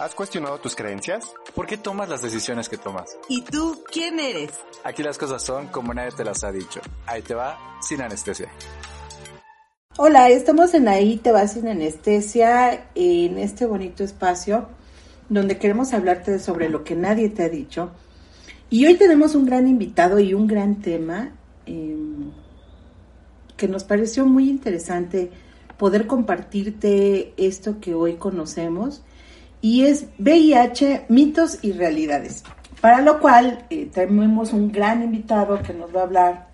¿Has cuestionado tus creencias? ¿Por qué tomas las decisiones que tomas? ¿Y tú quién eres? Aquí las cosas son como nadie te las ha dicho. Ahí te va, sin anestesia. Hola, estamos en Ahí te va sin anestesia, en este bonito espacio donde queremos hablarte sobre lo que nadie te ha dicho. Y hoy tenemos un gran invitado y un gran tema eh, que nos pareció muy interesante poder compartirte esto que hoy conocemos y es VIH, mitos y realidades. Para lo cual eh, tenemos un gran invitado que nos va a hablar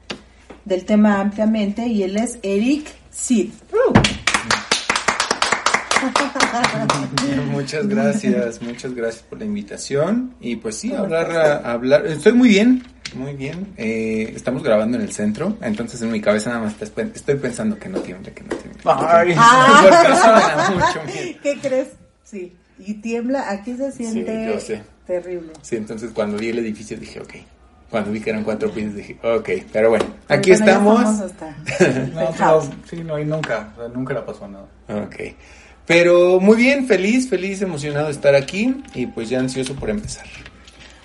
del tema ampliamente y él es Eric Sid. muchas gracias, muchas gracias por la invitación y pues sí, hablar, hablar, estoy muy bien, muy bien, eh, estamos grabando en el centro, entonces en mi cabeza nada más estoy pensando que no tiemble, que no tiemble. Ay, ah. ¿Qué crees? Sí. Y tiembla, aquí se siente terrible. Sí, entonces cuando vi el edificio dije, ok. Cuando vi que eran cuatro pisos dije, ok, pero bueno, aquí estamos. no, sí, no, y nunca, nunca le pasó nada. Ok. Pero muy bien, feliz, feliz, emocionado de estar aquí y pues ya ansioso por empezar.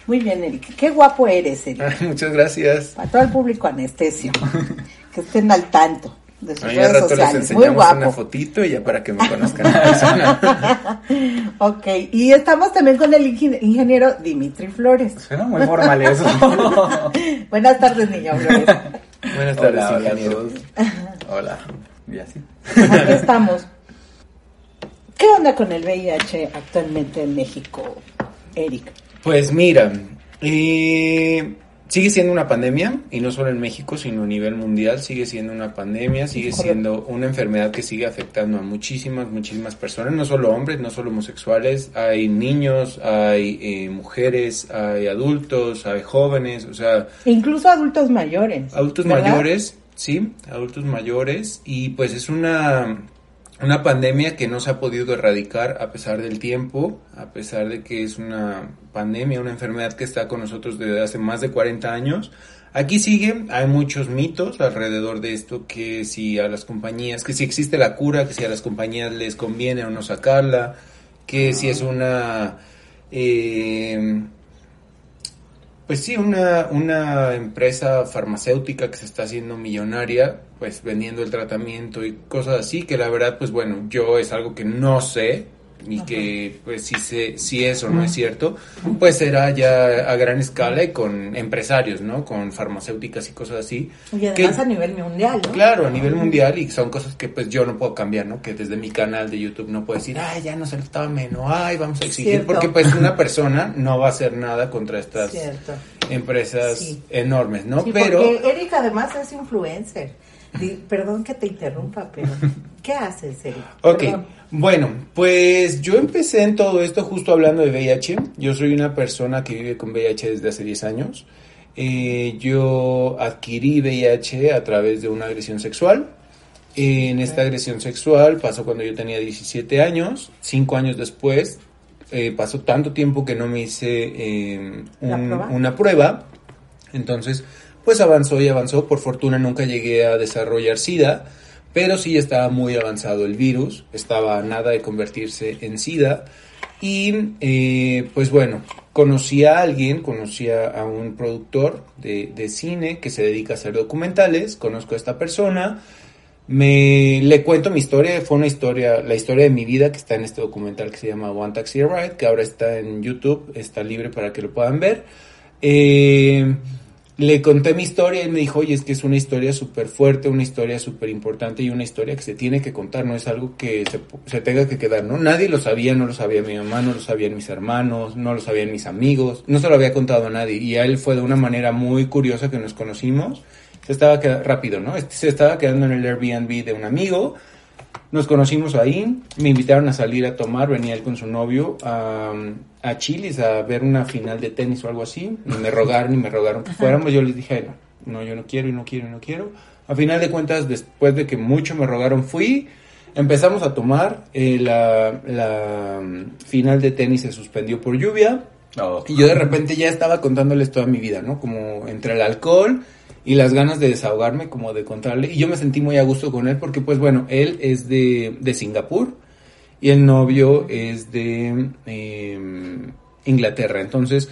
Muy bien, Eric. Qué guapo eres, Eric. Muchas gracias. Para todo el público anestesio. que estén al tanto de sus redes rato sociales. Les enseñamos Muy guapo. una fotito y ya para que me conozcan persona. ok, y estamos también con el ingeniero Dimitri Flores. Suena muy formal eso. Buenas tardes, niño Flores. Buenas tardes, hola, ingeniero. Hola. Y así. Aquí estamos. ¿Qué onda con el VIH actualmente en México, Eric? Pues mira, eh sigue siendo una pandemia, y no solo en México, sino a nivel mundial, sigue siendo una pandemia, sigue siendo una enfermedad que sigue afectando a muchísimas, muchísimas personas, no solo hombres, no solo homosexuales, hay niños, hay eh, mujeres, hay adultos, hay jóvenes, o sea... incluso adultos mayores. Adultos mayores, sí, adultos mayores, y pues es una una pandemia que no se ha podido erradicar a pesar del tiempo, a pesar de que es una pandemia, una enfermedad que está con nosotros desde hace más de 40 años. Aquí sigue, hay muchos mitos alrededor de esto, que si a las compañías, que si existe la cura, que si a las compañías les conviene o no sacarla, que si es una... Eh, pues sí, una, una empresa farmacéutica que se está haciendo millonaria, pues vendiendo el tratamiento y cosas así, que la verdad, pues bueno, yo es algo que no sé, y que pues si, se, si eso no es cierto, pues será ya a gran escala y con empresarios, ¿no? Con farmacéuticas y cosas así. Y además a nivel mundial, ¿no? Claro, a nivel mundial y son cosas que pues yo no puedo cambiar, ¿no? Que desde mi canal de YouTube no puedo decir, ay, ya no se lo tome, no, ay, vamos a exigir, porque pues una persona no va a hacer nada contra estas empresas enormes, ¿no? Pero... Porque Erika además es influencer. Perdón que te interrumpa, pero ¿qué haces, Eric? Ok, bueno, pues yo empecé en todo esto justo hablando de VIH. Yo soy una persona que vive con VIH desde hace 10 años. Eh, yo adquirí VIH a través de una agresión sexual. En esta agresión sexual pasó cuando yo tenía 17 años. Cinco años después eh, pasó tanto tiempo que no me hice eh, una prueba. Entonces, pues avanzó y avanzó. Por fortuna nunca llegué a desarrollar SIDA pero sí estaba muy avanzado el virus, estaba nada de convertirse en SIDA. Y eh, pues bueno, conocí a alguien, conocí a un productor de, de, cine que se dedica a hacer documentales, conozco a esta persona, me le cuento mi historia, fue una historia, la historia de mi vida que está en este documental que se llama One Taxi Ride, que ahora está en YouTube, está libre para que lo puedan ver. Eh, le conté mi historia y me dijo, oye, es que es una historia súper fuerte, una historia súper importante y una historia que se tiene que contar, no es algo que se, tenga que quedar, ¿no? Nadie lo sabía, no lo sabía mi mamá, no lo sabían mis hermanos, no lo sabían mis amigos, no se lo había contado a nadie y a él fue de una manera muy curiosa que nos conocimos, se estaba quedando, rápido, ¿no? Se estaba quedando en el Airbnb de un amigo, nos conocimos ahí, me invitaron a salir a tomar, venía él con su novio a, a Chilis a ver una final de tenis o algo así. Ni me rogaron, ni me rogaron que fuéramos. Yo les dije, no, no, yo no quiero y no quiero y no quiero. A final de cuentas, después de que mucho me rogaron, fui. Empezamos a tomar. Eh, la, la mm, final de tenis se suspendió por lluvia. Oh. Y yo de repente ya estaba contándoles toda mi vida, ¿no? Como entre el alcohol y las ganas de desahogarme, como de contarle. Y yo me sentí muy a gusto con él porque, pues bueno, él es de, de Singapur y el novio es de em, Inglaterra. Entonces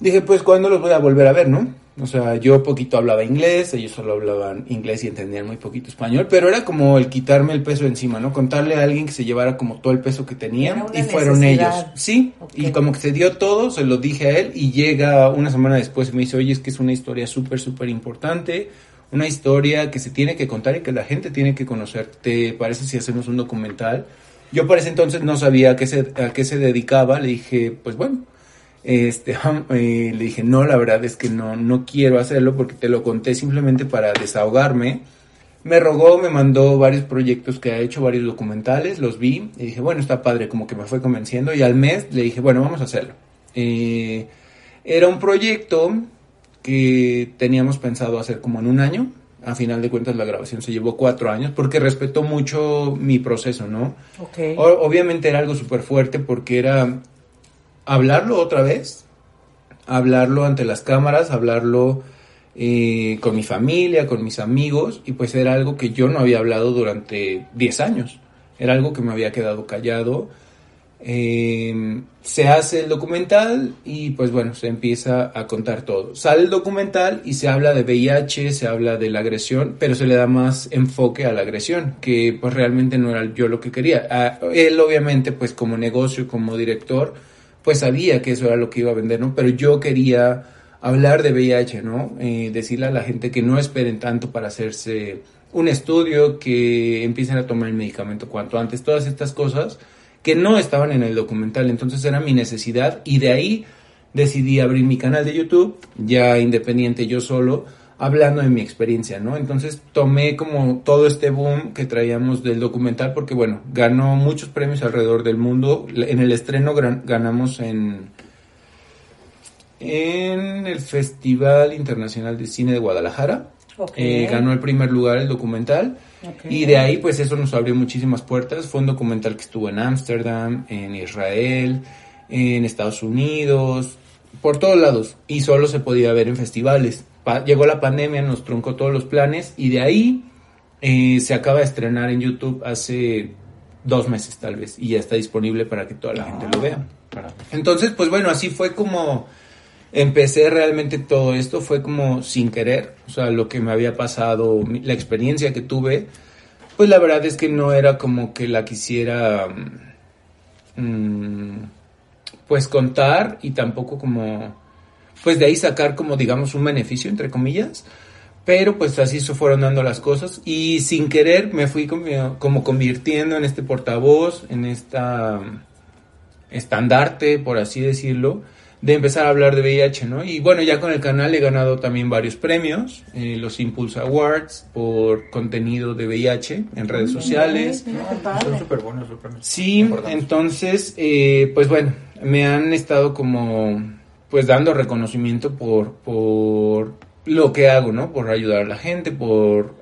dije, pues, ¿cuándo los voy a volver a ver, no? O sea, yo poquito hablaba inglés, ellos solo hablaban inglés y entendían muy poquito español, pero era como el quitarme el peso encima, ¿no? Contarle a alguien que se llevara como todo el peso que tenía y fueron ellos. Sí, y como que se dio todo, se lo dije a él y llega una semana después y me dice, oye, es que es una historia súper, súper importante, una historia que se tiene que contar y que la gente tiene que conocer. ¿Te parece si hacemos un documental? Yo por ese entonces no sabía a qué se, a qué se dedicaba, le dije, pues bueno, este, eh, le dije, no, la verdad es que no, no quiero hacerlo porque te lo conté simplemente para desahogarme. Me rogó, me mandó varios proyectos que ha hecho, varios documentales, los vi y dije, bueno, está padre, como que me fue convenciendo y al mes le dije, bueno, vamos a hacerlo. Eh, era un proyecto que teníamos pensado hacer como en un año. A final de cuentas la grabación se llevó cuatro años porque respetó mucho mi proceso, ¿no? obviamente era algo súper fuerte porque era hablarlo otra vez, hablarlo ante las cámaras, hablarlo eh, con mi familia, con mis amigos, y pues era algo que yo no había hablado durante 10 años, era algo que me había quedado callado. Em, se hace el documental y pues bueno, se empieza a contar todo. Sale el documental y se habla de VIH, se habla de la agresión, pero se le da más enfoque a la agresión, que pues realmente no era yo lo que quería. Ah, él obviamente pues como negocio, como director, pues sabía que eso era lo que iba a vender, ¿no? Pero yo quería hablar de VIH, ¿no? Eh, decirle a la gente que no esperen tanto para hacerse un estudio, que empiecen a tomar el medicamento cuanto antes, todas estas cosas que no estaban en el documental, entonces era mi necesidad y de ahí decidí abrir mi canal de YouTube, ya independiente yo solo, hablando de mi experiencia, ¿no? Entonces tomé como todo este boom que traíamos del documental porque, bueno, ganó muchos premios alrededor del mundo. En el estreno ganamos en, en el Festival Internacional de Cine de Guadalajara. Eh, ganó el primer lugar el documental. Y de ahí, pues eso nos abrió muchísimas puertas. Fue un documental que estuvo en Ámsterdam, en Israel, en Estados Unidos, por todos lados. Y solo se podía ver en festivales llegó la pandemia, nos truncó todos los planes y de ahí eh, se acaba de estrenar en YouTube hace dos meses tal vez y ya está disponible para que toda la gente lo vea. Entonces, pues bueno, así fue como empecé realmente todo esto, fue como sin querer, o sea, lo que me había pasado, la experiencia que tuve, pues la verdad es que no era como que la quisiera mm, pues contar y tampoco como pues de ahí sacar como digamos un beneficio entre comillas pero pues así se fueron dando las cosas y sin querer me fui como, como convirtiendo en este portavoz en esta estandarte por así decirlo de empezar a hablar de VIH, ¿no? Y bueno, ya con el canal he ganado también varios premios, eh, los Impulse Awards por contenido de VIH en redes sociales. Son súper buenos Sí, entonces, eh, pues bueno, me han estado como pues dando reconocimiento por, por lo que hago, ¿no? Por ayudar a la gente, por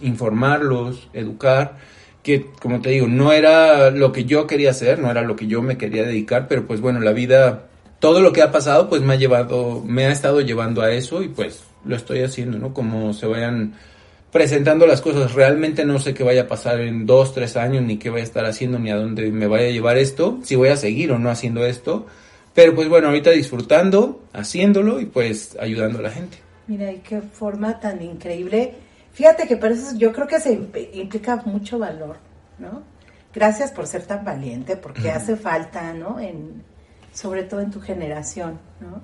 informarlos, educar, que como te digo, no era lo que yo quería hacer, no era lo que yo me quería dedicar, pero pues bueno, la vida, todo lo que ha pasado, pues me ha llevado, me ha estado llevando a eso y pues lo estoy haciendo, ¿no? Como se vayan presentando las cosas. Realmente no sé qué vaya a pasar en dos, tres años, ni qué voy a estar haciendo, ni a dónde me vaya a llevar esto, si voy a seguir o no haciendo esto pero pues bueno, ahorita disfrutando, haciéndolo y pues ayudando a la gente. Mira, y qué forma tan increíble. Fíjate que para eso yo creo que se implica mucho valor, ¿no? Gracias por ser tan valiente, porque hace falta, ¿no? En, sobre todo en tu generación, ¿no?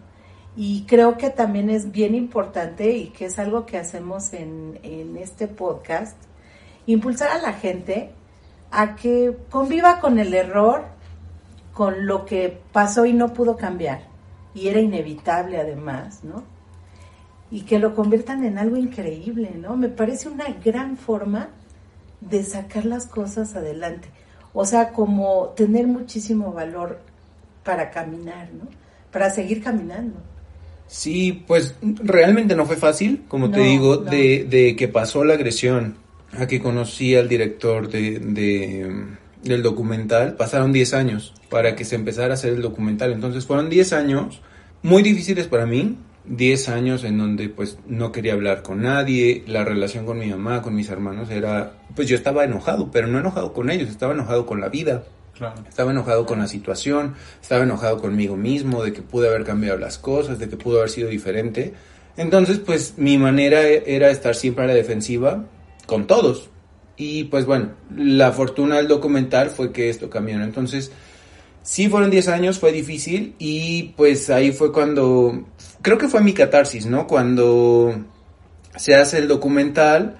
Y creo que también es bien importante y que es algo que hacemos en, en este podcast, impulsar a la gente a que conviva con el error con lo que pasó y no pudo cambiar, y era inevitable además, ¿no? Y que lo conviertan en algo increíble, ¿no? Me parece una gran forma de sacar las cosas adelante. O sea, como tener muchísimo valor para caminar, ¿no? Para seguir caminando. Sí, pues realmente no fue fácil, como te digo, de, de, que pasó la agresión a que conocí al director de, de del documental, pasaron 10 años para que se empezara a hacer el documental. Entonces fueron 10 años muy difíciles para mí, 10 años en donde pues no quería hablar con nadie, la relación con mi mamá, con mis hermanos era, pues yo estaba enojado, pero no enojado con ellos, estaba enojado con la vida. Estaba enojado con la situación, estaba enojado conmigo mismo, de que pude haber cambiado las cosas, de que pudo haber sido diferente. Entonces, pues mi manera era estar siempre a la defensiva con todos. Y pues bueno, la fortuna del documental fue que esto cambió. Entonces, sí fueron 10 años, fue difícil y pues ahí fue cuando, creo que fue mi catarsis, ¿no? Cuando se hace el documental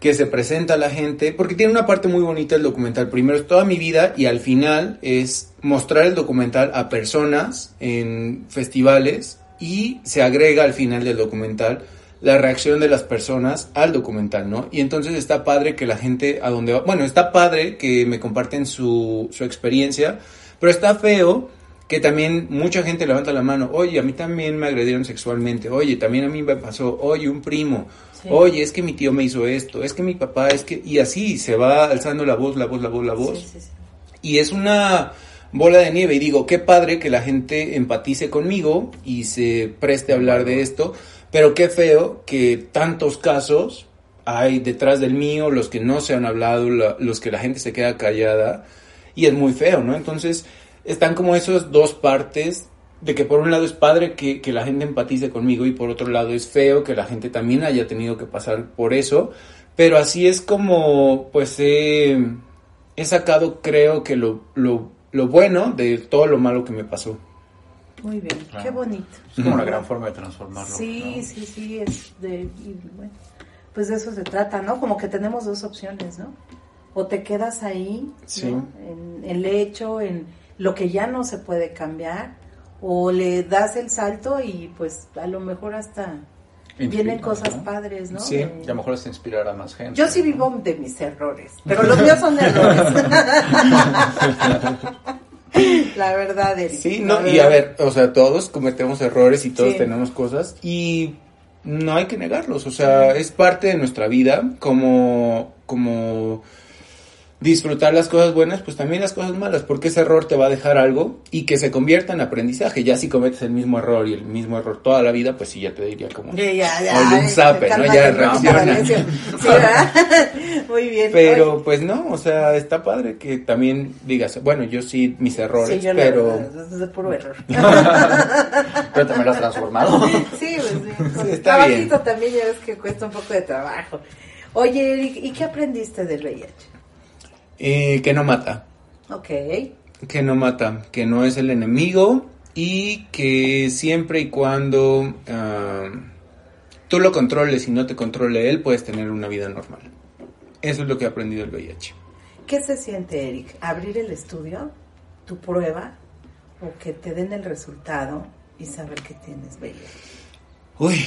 que se presenta a la gente, porque tiene una parte muy bonita el documental. Primero es toda mi vida y al final es mostrar el documental a personas en festivales y se agrega al final del documental la reacción de las personas al documental, ¿no? Y entonces está padre que la gente a donde va, bueno, está padre que me comparten su, su experiencia, pero está feo que también mucha gente levanta la mano, oye, a mí también me agredieron sexualmente, oye, también a mí me pasó, oye, un primo, Oye, es que mi tío me hizo esto, es que mi papá, es que... Y así se va alzando la voz, la voz, la voz, la voz. y es una bola de nieve. Y digo, qué padre que la gente empatice conmigo y se preste a hablar de esto. Pero qué feo que tantos casos hay detrás del mío, los que no se han hablado, los que la gente se queda callada. Y es muy feo, ¿no? Entonces, están como esas dos partes de que por un lado es padre que, la gente empatice conmigo y por otro lado es feo que la gente también haya tenido que pasar por eso, pero así es como pues he, sacado creo que lo, lo, lo, bueno de todo lo malo que me pasó. Muy bien, qué bonito. Es como una gran forma de transformarlo. Sí, sí, sí, es de, bueno, pues de eso se trata, ¿no? Como que tenemos dos opciones, ¿no? O te quedas ahí, en el hecho, en lo que ya no se puede cambiar, o le das el salto y pues a lo mejor hasta vienen cosas padres, ¿no? Sí, y a lo mejor hasta inspirar a más gente. Yo sí vivo de mis errores, pero los míos son errores. la verdad, Eric, Sí, no, y a ver, o sea, todos cometemos errores y todos tenemos cosas y no hay que negarlos, o sea, es parte de nuestra vida como como disfrutar las cosas buenas, pues también las cosas malas, porque ese error te va a dejar algo y que se convierta en aprendizaje. Ya si cometes el mismo error y el mismo error toda la vida, pues sí, ya te diría como... Ya, ya, ya. un zape, ¿no? Ya reacciona. Sí, Muy bien. Pero pues no, o sea, está padre que también digas, bueno, yo sí mis errores, pero... es de puro error. pero también lo has transformado. Sí, pues sí. está trabajito bien. también ya ves que cuesta un poco de trabajo. Oye, Eric, ¿y qué aprendiste del VIH? Eh, que no mata. Ok. Que no mata, que no es el enemigo y que siempre y cuando ah, tú lo controles y no te controle él, puedes tener una vida normal. Eso es lo que he aprendido del VIH. ¿Qué se siente, Eric? ¿Abrir el estudio, tu prueba, o que te den el resultado y saber que tienes VIH? Uy,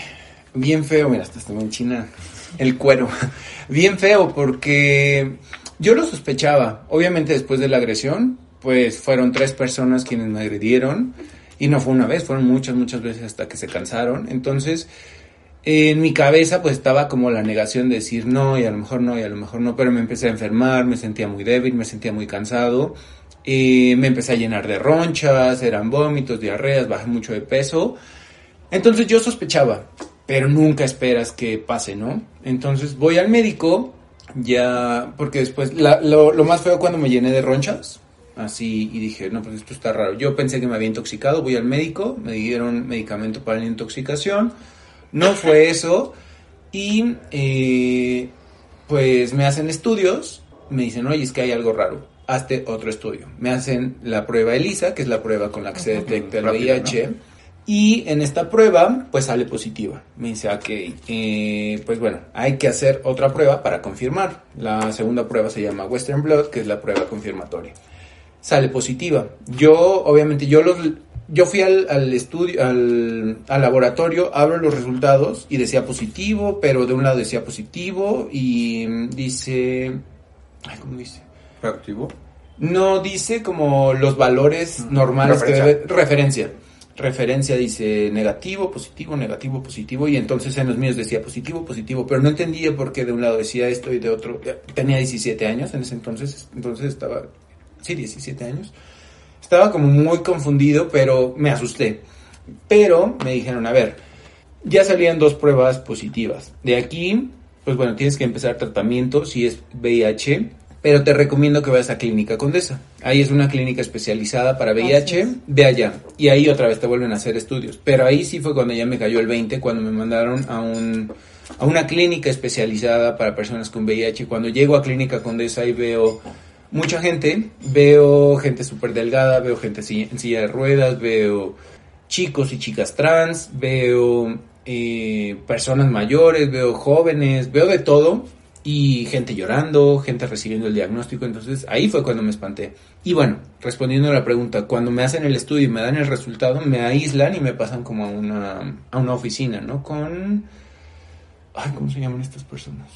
bien feo, mira, hasta está en China el cuero. Bien feo porque yo lo sospechaba. Obviamente después de la agresión, pues fueron tres personas quienes me agredieron. Y no fue una vez, fueron muchas, muchas veces hasta que se cansaron. Entonces, en mi cabeza pues estaba como la negación de decir no y a lo mejor no y a lo mejor no, pero me empecé a enfermar, me sentía muy débil, me sentía muy cansado. me empecé a llenar de ronchas, eran vómitos, diarreas, bajé mucho de peso. Entonces yo sospechaba, pero nunca esperas que pase, ¿no? Entonces voy al médico ya, porque después, lo, más feo cuando me llené de ronchas, así, y dije, no, pues esto está raro. Yo pensé que me había intoxicado, voy al médico, me dieron medicamento para la intoxicación, no fue eso, y eh, pues me hacen estudios, me dicen, oye, es que hay algo raro, hazte otro estudio. Me hacen la prueba ELISA, que es la prueba con la que se detecta el VIH. Y en esta prueba, pues sale positiva. Me dice, ok, eh, pues bueno, hay que hacer otra prueba para confirmar. La segunda prueba se llama Western Blood, que es la prueba confirmatoria. Sale positiva. Yo, obviamente, yo los, yo fui al, estudio, al, laboratorio, abro los resultados y decía positivo, pero de un lado decía positivo y dice, ay, ¿cómo dice? ¿Reactivo? No, dice como los valores mm. normales que debe, referencia referencia dice negativo, positivo, negativo, positivo, y entonces en los míos decía positivo, positivo, pero no entendía por qué de un lado decía esto y de otro. Tenía 17 años en ese entonces, entonces estaba, sí, 17 años. Estaba como muy confundido, pero me asusté. Pero me dijeron, a ver, ya salían dos pruebas positivas. De aquí, pues bueno, tienes que empezar tratamiento si es VIH, pero te recomiendo que vayas a Clínica Condesa. Ahí es una clínica especializada para VIH, ve allá. Y ahí otra vez te vuelven a hacer estudios. Pero ahí sí fue cuando ya me cayó el 20, cuando me mandaron a un a una clínica especializada para personas con VIH. Cuando llego a Clínica Condesa y veo mucha gente, veo gente súper delgada, veo gente en silla de ruedas, veo chicos y chicas trans, veo eh, personas mayores, veo jóvenes, veo de todo y gente llorando, gente recibiendo el diagnóstico, entonces ahí fue cuando me espanté. Y bueno, respondiendo a la pregunta, cuando me hacen el estudio y me dan el resultado, me aíslan y me pasan como a una, a una oficina, ¿no? Con... Ay, ¿cómo se llaman estas personas?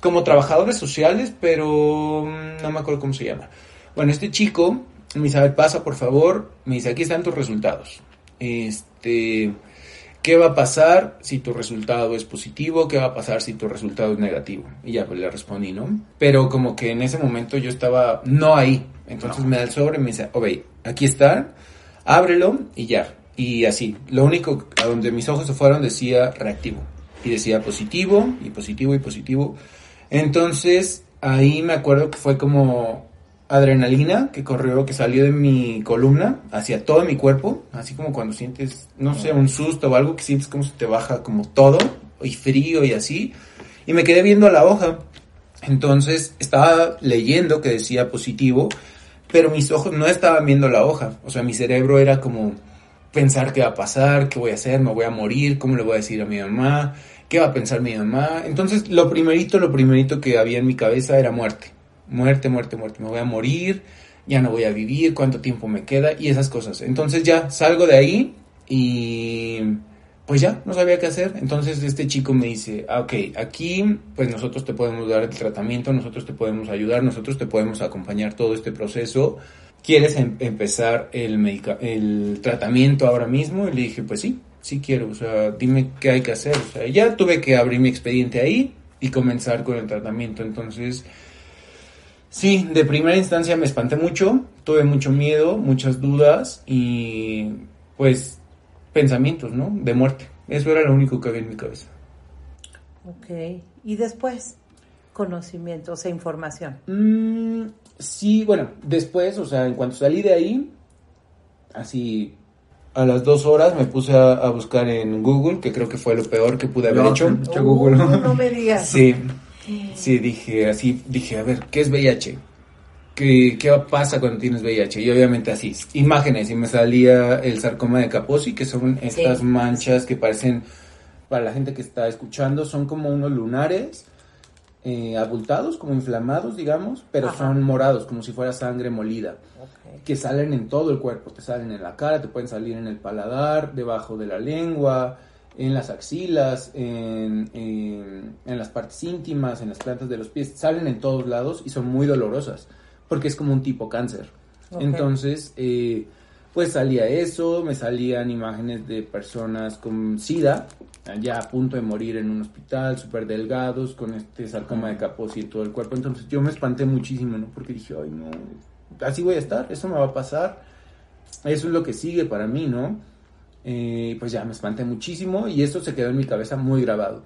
Como trabajadores sociales, pero mm, no me acuerdo cómo se llama. Bueno, este chico me dice, a ver, pasa por favor, me dice, aquí están tus resultados. Este ¿Qué va a pasar si tu resultado es positivo? ¿Qué va a pasar si tu resultado es negativo? Y ya pues le respondí, ¿no? Pero como que en ese momento yo estaba no ahí. Entonces me da el sobre y me dice, ok, aquí está, ábrelo y ya. Y así. Lo único a donde mis ojos se fueron decía reactivo. Y decía positivo y positivo y positivo. Entonces ahí me acuerdo que fue como adrenalina que corrió, que salió de mi columna hacia todo mi cuerpo, así como cuando sientes, no sé, un susto o algo que sientes como se te baja como todo, y frío y así, y me quedé viendo la hoja. Entonces estaba leyendo que decía positivo, pero mis ojos no estaban viendo la hoja, o sea, mi cerebro era como pensar qué va a pasar, qué voy a hacer, me voy a morir, cómo le voy a decir a mi mamá, qué va a pensar mi mamá. Entonces, lo primerito, lo primerito que había en mi cabeza era muerte muerte, muerte, muerte, me voy a morir, ya no voy a vivir, cuánto tiempo me queda y esas cosas. Entonces ya salgo de ahí y pues ya no sabía qué hacer. Entonces este chico me dice, ah, ok, aquí pues nosotros te podemos dar el tratamiento, nosotros te podemos ayudar, nosotros te podemos acompañar todo este proceso. ¿Quieres em-, empezar el, el tratamiento ahora mismo? Y le dije, pues sí, sí quiero, o sea, dime qué hay que hacer. O sea, ya tuve que abrir mi expediente ahí y comenzar con el tratamiento. Entonces, Sí, de primera instancia me espanté mucho, tuve mucho miedo, muchas dudas y pues pensamientos, ¿no? De muerte. Eso era lo único que había en mi cabeza. Ok, y después, conocimiento, o sea, información. Mm, sí, bueno, después, o sea, en cuanto salí de ahí, así a las dos horas me puse a, buscar en Google, que creo que fue lo peor que pude haber hecho. Google. No, no me digas. Sí, Sí, dije así, dije, a ver, ¿qué es VIH? ¿Qué, ¿Qué pasa cuando tienes VIH? Y obviamente así, imágenes, y me salía el sarcoma de Kaposi, que son estas manchas que parecen, para la gente que está escuchando, son como unos lunares eh, abultados, como inflamados, digamos, pero son morados, como si fuera sangre molida, que salen en todo el cuerpo, te salen en la cara, te pueden salir en el paladar, debajo de la lengua, en las axilas, en, en, las partes íntimas, en las plantas de los pies, salen en todos lados y son muy dolorosas, porque es como un tipo cáncer. Entonces, eh, pues salía eso, me salían imágenes de personas con SIDA, ya a punto de morir en un hospital, súper delgados, con este sarcoma de Kaposi en todo el cuerpo. Entonces yo me espanté muchísimo, ¿no? Porque dije, ay, no, así voy a estar, eso me va a pasar, eso es lo que sigue para mí, ¿no? Eh, pues ya me espanté muchísimo y eso se quedó en mi cabeza muy grabado.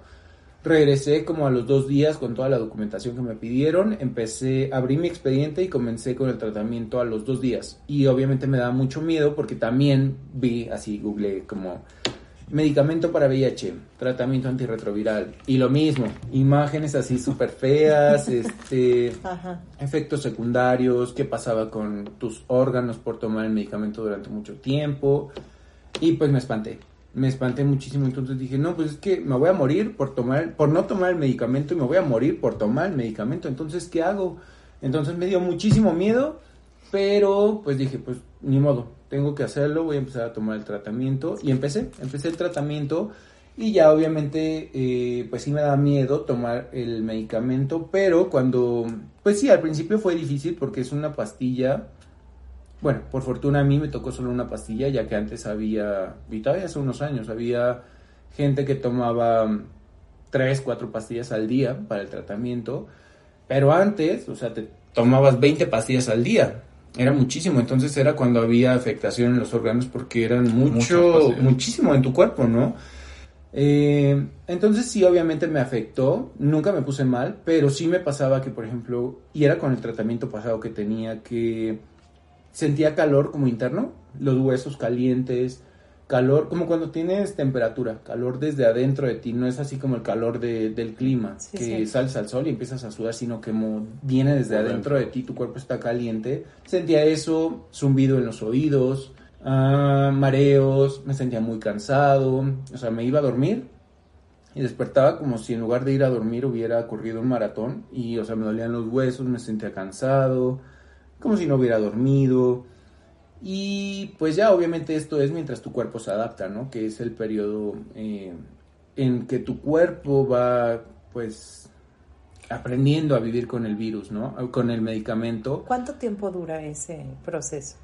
Regresé como a los dos días con toda la documentación que me pidieron, empecé, abrí mi expediente y comencé con el tratamiento a los dos días. Y obviamente me da mucho miedo porque también vi, así googleé como medicamento para VIH, tratamiento antirretroviral. Y lo mismo, imágenes así súper feas, este, efectos secundarios, qué pasaba con tus órganos por tomar el medicamento durante mucho tiempo. Y pues me espanté. Me espanté muchísimo, entonces dije, no, pues es que me voy a morir por tomar, por no tomar el medicamento y me voy a morir por tomar el medicamento, entonces, ¿qué hago? Entonces me dio muchísimo miedo, pero pues dije, pues ni modo, tengo que hacerlo, voy a empezar a tomar el tratamiento. Y empecé, empecé el tratamiento. Y ya obviamente eh, pues sí me da miedo tomar el medicamento, pero cuando, pues sí, al principio fue difícil porque es una pastilla bueno, por fortuna a mí me tocó solo una pastilla, ya que antes había, y todavía hace unos años, había gente que tomaba tres, cuatro pastillas al día para el tratamiento, pero antes, o sea, te tomabas 20 pastillas al día era muchísimo. Entonces era cuando había afectación en los órganos porque eran mucho, muchísimo en tu cuerpo, ¿no? Eh, entonces sí, obviamente me afectó, nunca me puse mal, pero sí me pasaba que, por ejemplo, y era con el tratamiento pasado que tenía, que sentía calor como interno, los huesos calientes, calor, como cuando tienes temperatura, calor desde adentro de ti, no es así como el calor de- del clima, Sí, que sí. sales al sol y empiezas a sudar, sino que mo- viene desde Por adentro dentro. de ti, tu cuerpo está caliente. Sentía eso, zumbido en los oídos, ah, mareos, me sentía muy cansado, o sea, me iba a dormir y despertaba como si en lugar de ir a dormir hubiera corrido un maratón y, o sea, me dolían los huesos, me sentía cansado, como si no hubiera dormido. Y pues ya obviamente esto es mientras tu cuerpo se adapta, ¿no? Que es el periodo eh, en que tu cuerpo va pues aprendiendo a vivir con el virus, ¿no? Con el medicamento. ¿Cuánto tiempo dura ese proceso?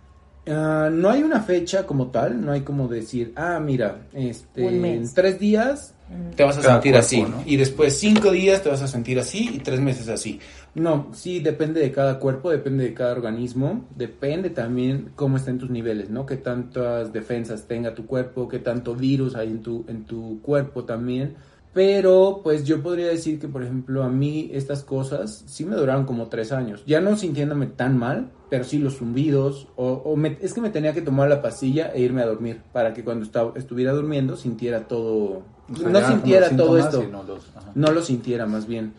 Ah, no hay una fecha como tal, no hay como decir, ah, mira, este, en tres días te vas a Cada sentir cuerpo, así, ¿no? y después cinco días te vas a sentir así y tres meses así. No, sí, depende de cada cuerpo, depende de cada organismo, depende también cómo estén tus niveles, ¿no? Qué tantas defensas tenga tu cuerpo, qué tanto virus hay en tu, en tu cuerpo también. Pero, pues yo podría decir que, por ejemplo, a mí estas cosas sí me duraron como tres años. Ya no sintiéndome tan mal, pero sí los zumbidos. O, o me- es que me tenía que tomar la pastilla e irme a dormir para que cuando estaba, estuviera durmiendo sintiera todo. O sea, no sintiera todo esto. los-. No lo sintiera más bien.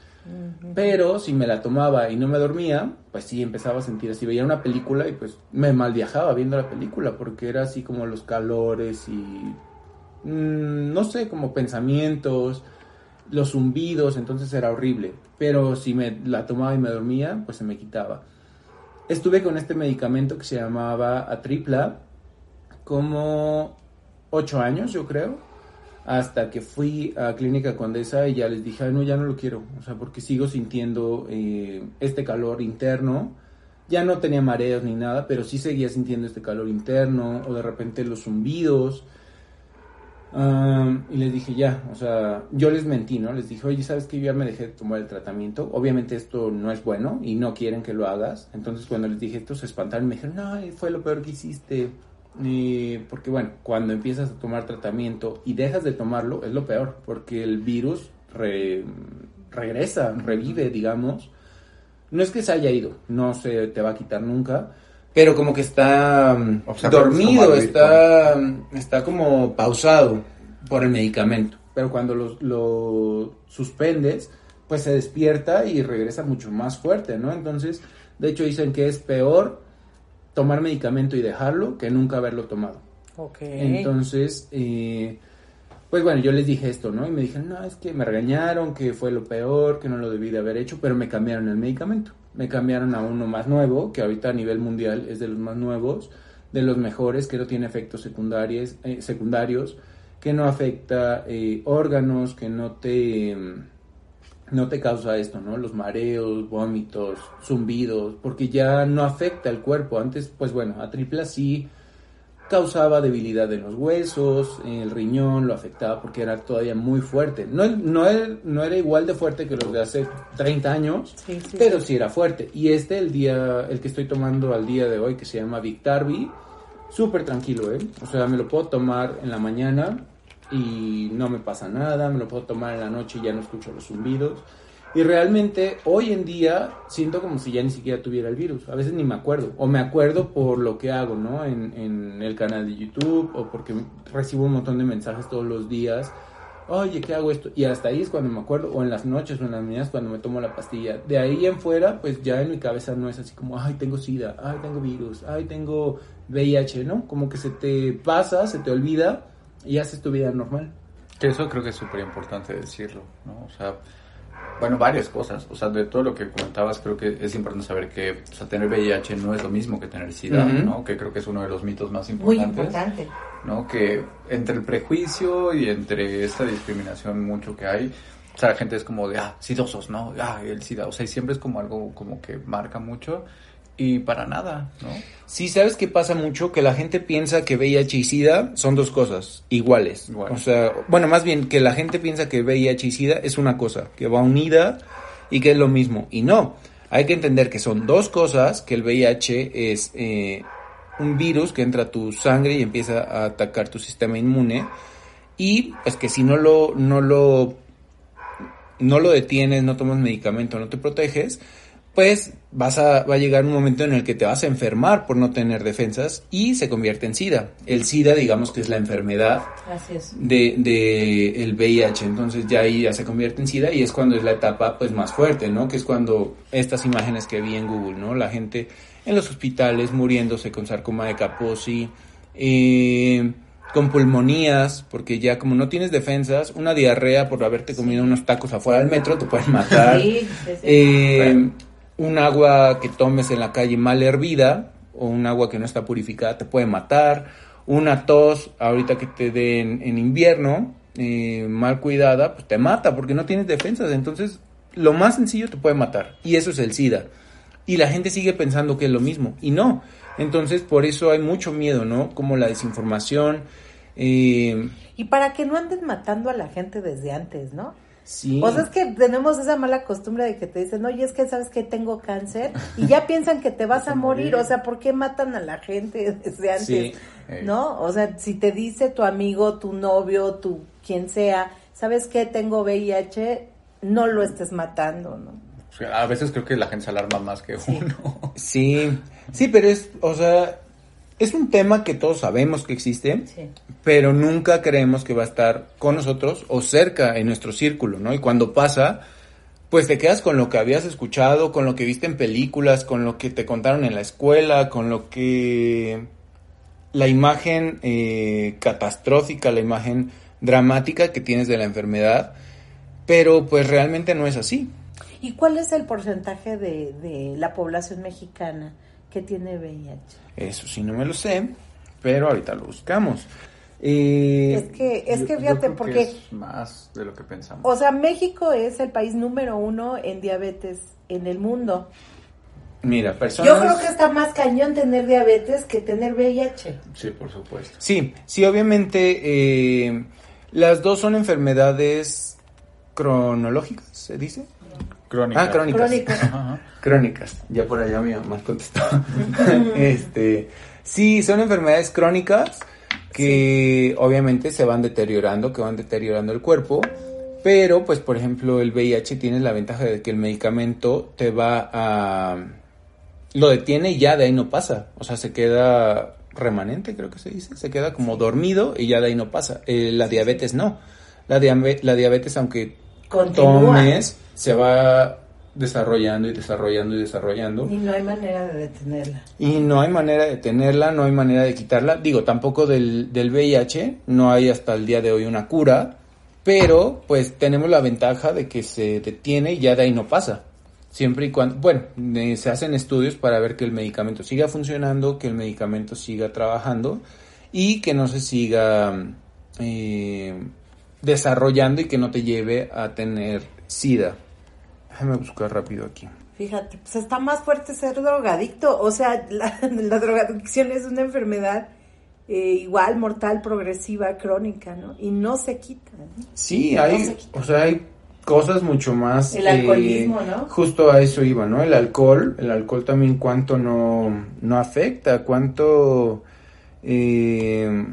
Pero si me la tomaba y no me dormía, pues sí empezaba a sentir así. Veía una película y pues me mal viajaba viendo la película porque era así como los calores y mm, no sé, como pensamientos, los zumbidos, entonces era horrible. Pero si me la tomaba y me dormía, pues se me quitaba. Estuve con este medicamento que se llamaba Atripla como ocho años, yo creo hasta que fui a Clínica Condesa y ya les dije, "Ay, no, ya no lo quiero, o sea, porque sigo sintiendo eh, este calor interno. Ya no tenía mareos ni nada, pero sí seguía sintiendo este calor interno, o de repente los zumbidos. Am, y les dije, ya, o sea, yo les mentí, ¿no? Les dije, oye, ¿sabes qué? Ya me dejé de tomar el tratamiento. Obviamente esto no es bueno y no quieren que lo hagas. Entonces cuando les dije esto se espantaron me dijeron, no, fue lo peor que hiciste. Y porque bueno, cuando empiezas a tomar tratamiento y dejas de tomarlo, es lo peor, porque el virus re- regresa, revive, digamos. No es que se haya ido, no se te va a quitar nunca, pero como que está mm, O sea, pero es como dormido, está, está como pausado por el medicamento. Pero cuando lo, lo suspendes, pues se despierta y regresa mucho más fuerte, ¿no? Entonces, de hecho dicen que es peor tomar medicamento y dejarlo que nunca haberlo tomado. Ok. Entonces, eh, pues bueno, yo les dije esto, ¿no? Y me dijeron, no, es que me regañaron, que fue lo peor, que no lo debí de haber hecho, pero me cambiaron el medicamento. Me cambiaron a uno más nuevo, que ahorita a nivel mundial es de los más nuevos, de los mejores, que no tiene efectos secundarios, eh, secundarios que no afecta eh, órganos, que no te... no te causa esto, ¿no? Los mareos, vómitos, zumbidos, porque ya no afecta el cuerpo. Antes, pues bueno, a tripla sí causaba debilidad en los huesos, en el riñón lo afectaba porque era todavía muy fuerte. No, no, era, no era igual de fuerte que los de hace 30 años, Sí, sí, pero sí era fuerte. Y este, el día, el que estoy tomando al día de hoy, que se llama Victarvi, súper tranquilo, ¿eh? O sea, me lo puedo tomar en la mañana y no me pasa nada, me lo puedo tomar en la noche y ya no escucho los zumbidos. Y realmente hoy en día siento como si ya ni siquiera tuviera el virus. A veces ni me acuerdo. O me acuerdo por lo que hago, ¿no? En, en el canal de YouTube o porque recibo un montón de mensajes todos los días. Oye, ¿qué hago esto? Y hasta ahí es cuando me acuerdo. O en las noches o en las mañanas cuando me tomo la pastilla. De ahí en fuera, pues ya en mi cabeza no es así como, ay, tengo SIDA, ay, tengo virus, ay, tengo VIH, ¿no? Como que se te pasa, se te olvida y haces tu vida normal. Que eso creo que es súper importante decirlo, ¿no? O sea, bueno, varias cosas. O sea, de todo lo que comentabas, creo que es importante saber que o sea, tener VIH no es lo mismo que tener SIDA. ¿no? Que creo que es uno de los mitos más Muy importantes. importante. ¿no? Que entre el prejuicio y entre esta discriminación mucho que hay, o sea, la gente es como de, ah, sidosos, ¿no? Ah, el SIDA. O sea, y siempre es como algo como que marca mucho y para nada, ¿no? Sí, ¿sabes qué pasa mucho? Que la gente piensa que VIH y SIDA son dos cosas iguales. Igual. O sea, bueno, más bien que la gente piensa que VIH y SIDA es una cosa, que va unida y que es lo mismo. Y no. Hay que entender que son dos cosas, que el VIH es eh, un virus que entra a tu sangre y empieza a atacar tu sistema inmune y es que si no lo, no lo, no lo detienes, no tomas medicamento, no te proteges, pues vas a, va a llegar un momento en el que te vas a enfermar por no tener defensas y se convierte en SIDA. El SIDA, digamos que es la enfermedad de, de el VIH, entonces ya ahí ya se convierte en SIDA y es cuando es la etapa pues más fuerte, ¿no? Que es cuando estas imágenes que vi en Google, ¿no? La gente en los hospitales muriéndose con sarcoma de Kaposi, eh, con pulmonías, porque ya como no tienes defensas, una diarrea por haberte comido unos tacos afuera del metro te pueden matar. Eh, un agua que tomes en la calle mal hervida o un agua que no está purificada te puede matar. Una tos, ahorita que te den en invierno, eh, mal cuidada, pues te mata porque no tienes defensas. Entonces, lo más sencillo te puede matar. Y eso es el SIDA. Y la gente sigue pensando que es lo mismo. Y no. Entonces, por eso hay mucho miedo, ¿no? Como la desinformación. Eh, y para que no anden matando a la gente desde antes, ¿no? Sí. Pues es que tenemos esa mala costumbre de que te dicen, oye, es que sabes que tengo cáncer y ya piensan que te vas a morir. O sea, ¿por qué matan a la gente desde antes? ¿No? O sea, si te dice tu amigo, tu novio, tu quien sea, ¿sabes qué? Tengo VIH, no lo estés matando, ¿no? A veces creo que la gente se alarma más que uno. Sí, sí, pero es, o sea, es un tema que todos sabemos que existe, pero nunca creemos que va a estar con nosotros o cerca en nuestro círculo, ¿no? Y cuando pasa, pues te quedas con lo que habías escuchado, con lo que viste en películas, con lo que te contaron en la escuela, con lo que la imagen eh, catastrófica, la imagen dramática que tienes de la enfermedad, pero pues realmente no es así. ¿Y cuál es el porcentaje de, de la población mexicana que tiene VIH? Eso sí no me lo sé, pero ahorita lo buscamos. Eh, es que, es que fíjate, porque... es más de lo que pensamos. O sea, México es el país número uno en diabetes en el mundo. Mira, personas... Yo creo que está más cañón tener diabetes que tener VIH. Sí, por supuesto. Sí, sí, obviamente eh, las dos son enfermedades cronológicas, ¿se dice? Crónicas. Ah, crónicas. Crónicas. Crónicas. Ya por allá mi mamá contestó. este, sí, son enfermedades crónicas que obviamente se van deteriorando, que van deteriorando el cuerpo. Pero, pues, por ejemplo, el VIH tiene la ventaja de que el medicamento te va a... Lo detiene y ya de ahí no pasa. O sea, se queda remanente, creo que se dice. Se queda como dormido y ya de ahí no pasa. Eh, la diabetes no. La, diabe- la diabetes, aunque Continúa. tomes, se va desarrollando y desarrollando y desarrollando. Y no hay manera de detenerla. Y no hay manera de tenerla, no hay manera de quitarla. Digo, tampoco del, del VIH, no hay hasta el día de hoy una cura, pero pues tenemos la ventaja de que se detiene y ya de ahí no pasa. Siempre y cuando, bueno, eh, se hacen estudios para ver que el medicamento siga funcionando, que el medicamento siga trabajando y que no se siga eh, desarrollando y que no te lleve a tener SIDA. Déjame buscar rápido aquí. Fíjate, pues está más fuerte ser drogadicto. O sea, la, la drogadicción es una enfermedad eh, igual, mortal, progresiva, crónica, ¿no? Y no se quita. ¿no? Sí, No hay, se quita. o sea, hay cosas mucho más. El alcoholismo, ¿no? Justo a eso iba, ¿no? El alcohol, el alcohol también cuánto no, no afecta, cuánto... eh,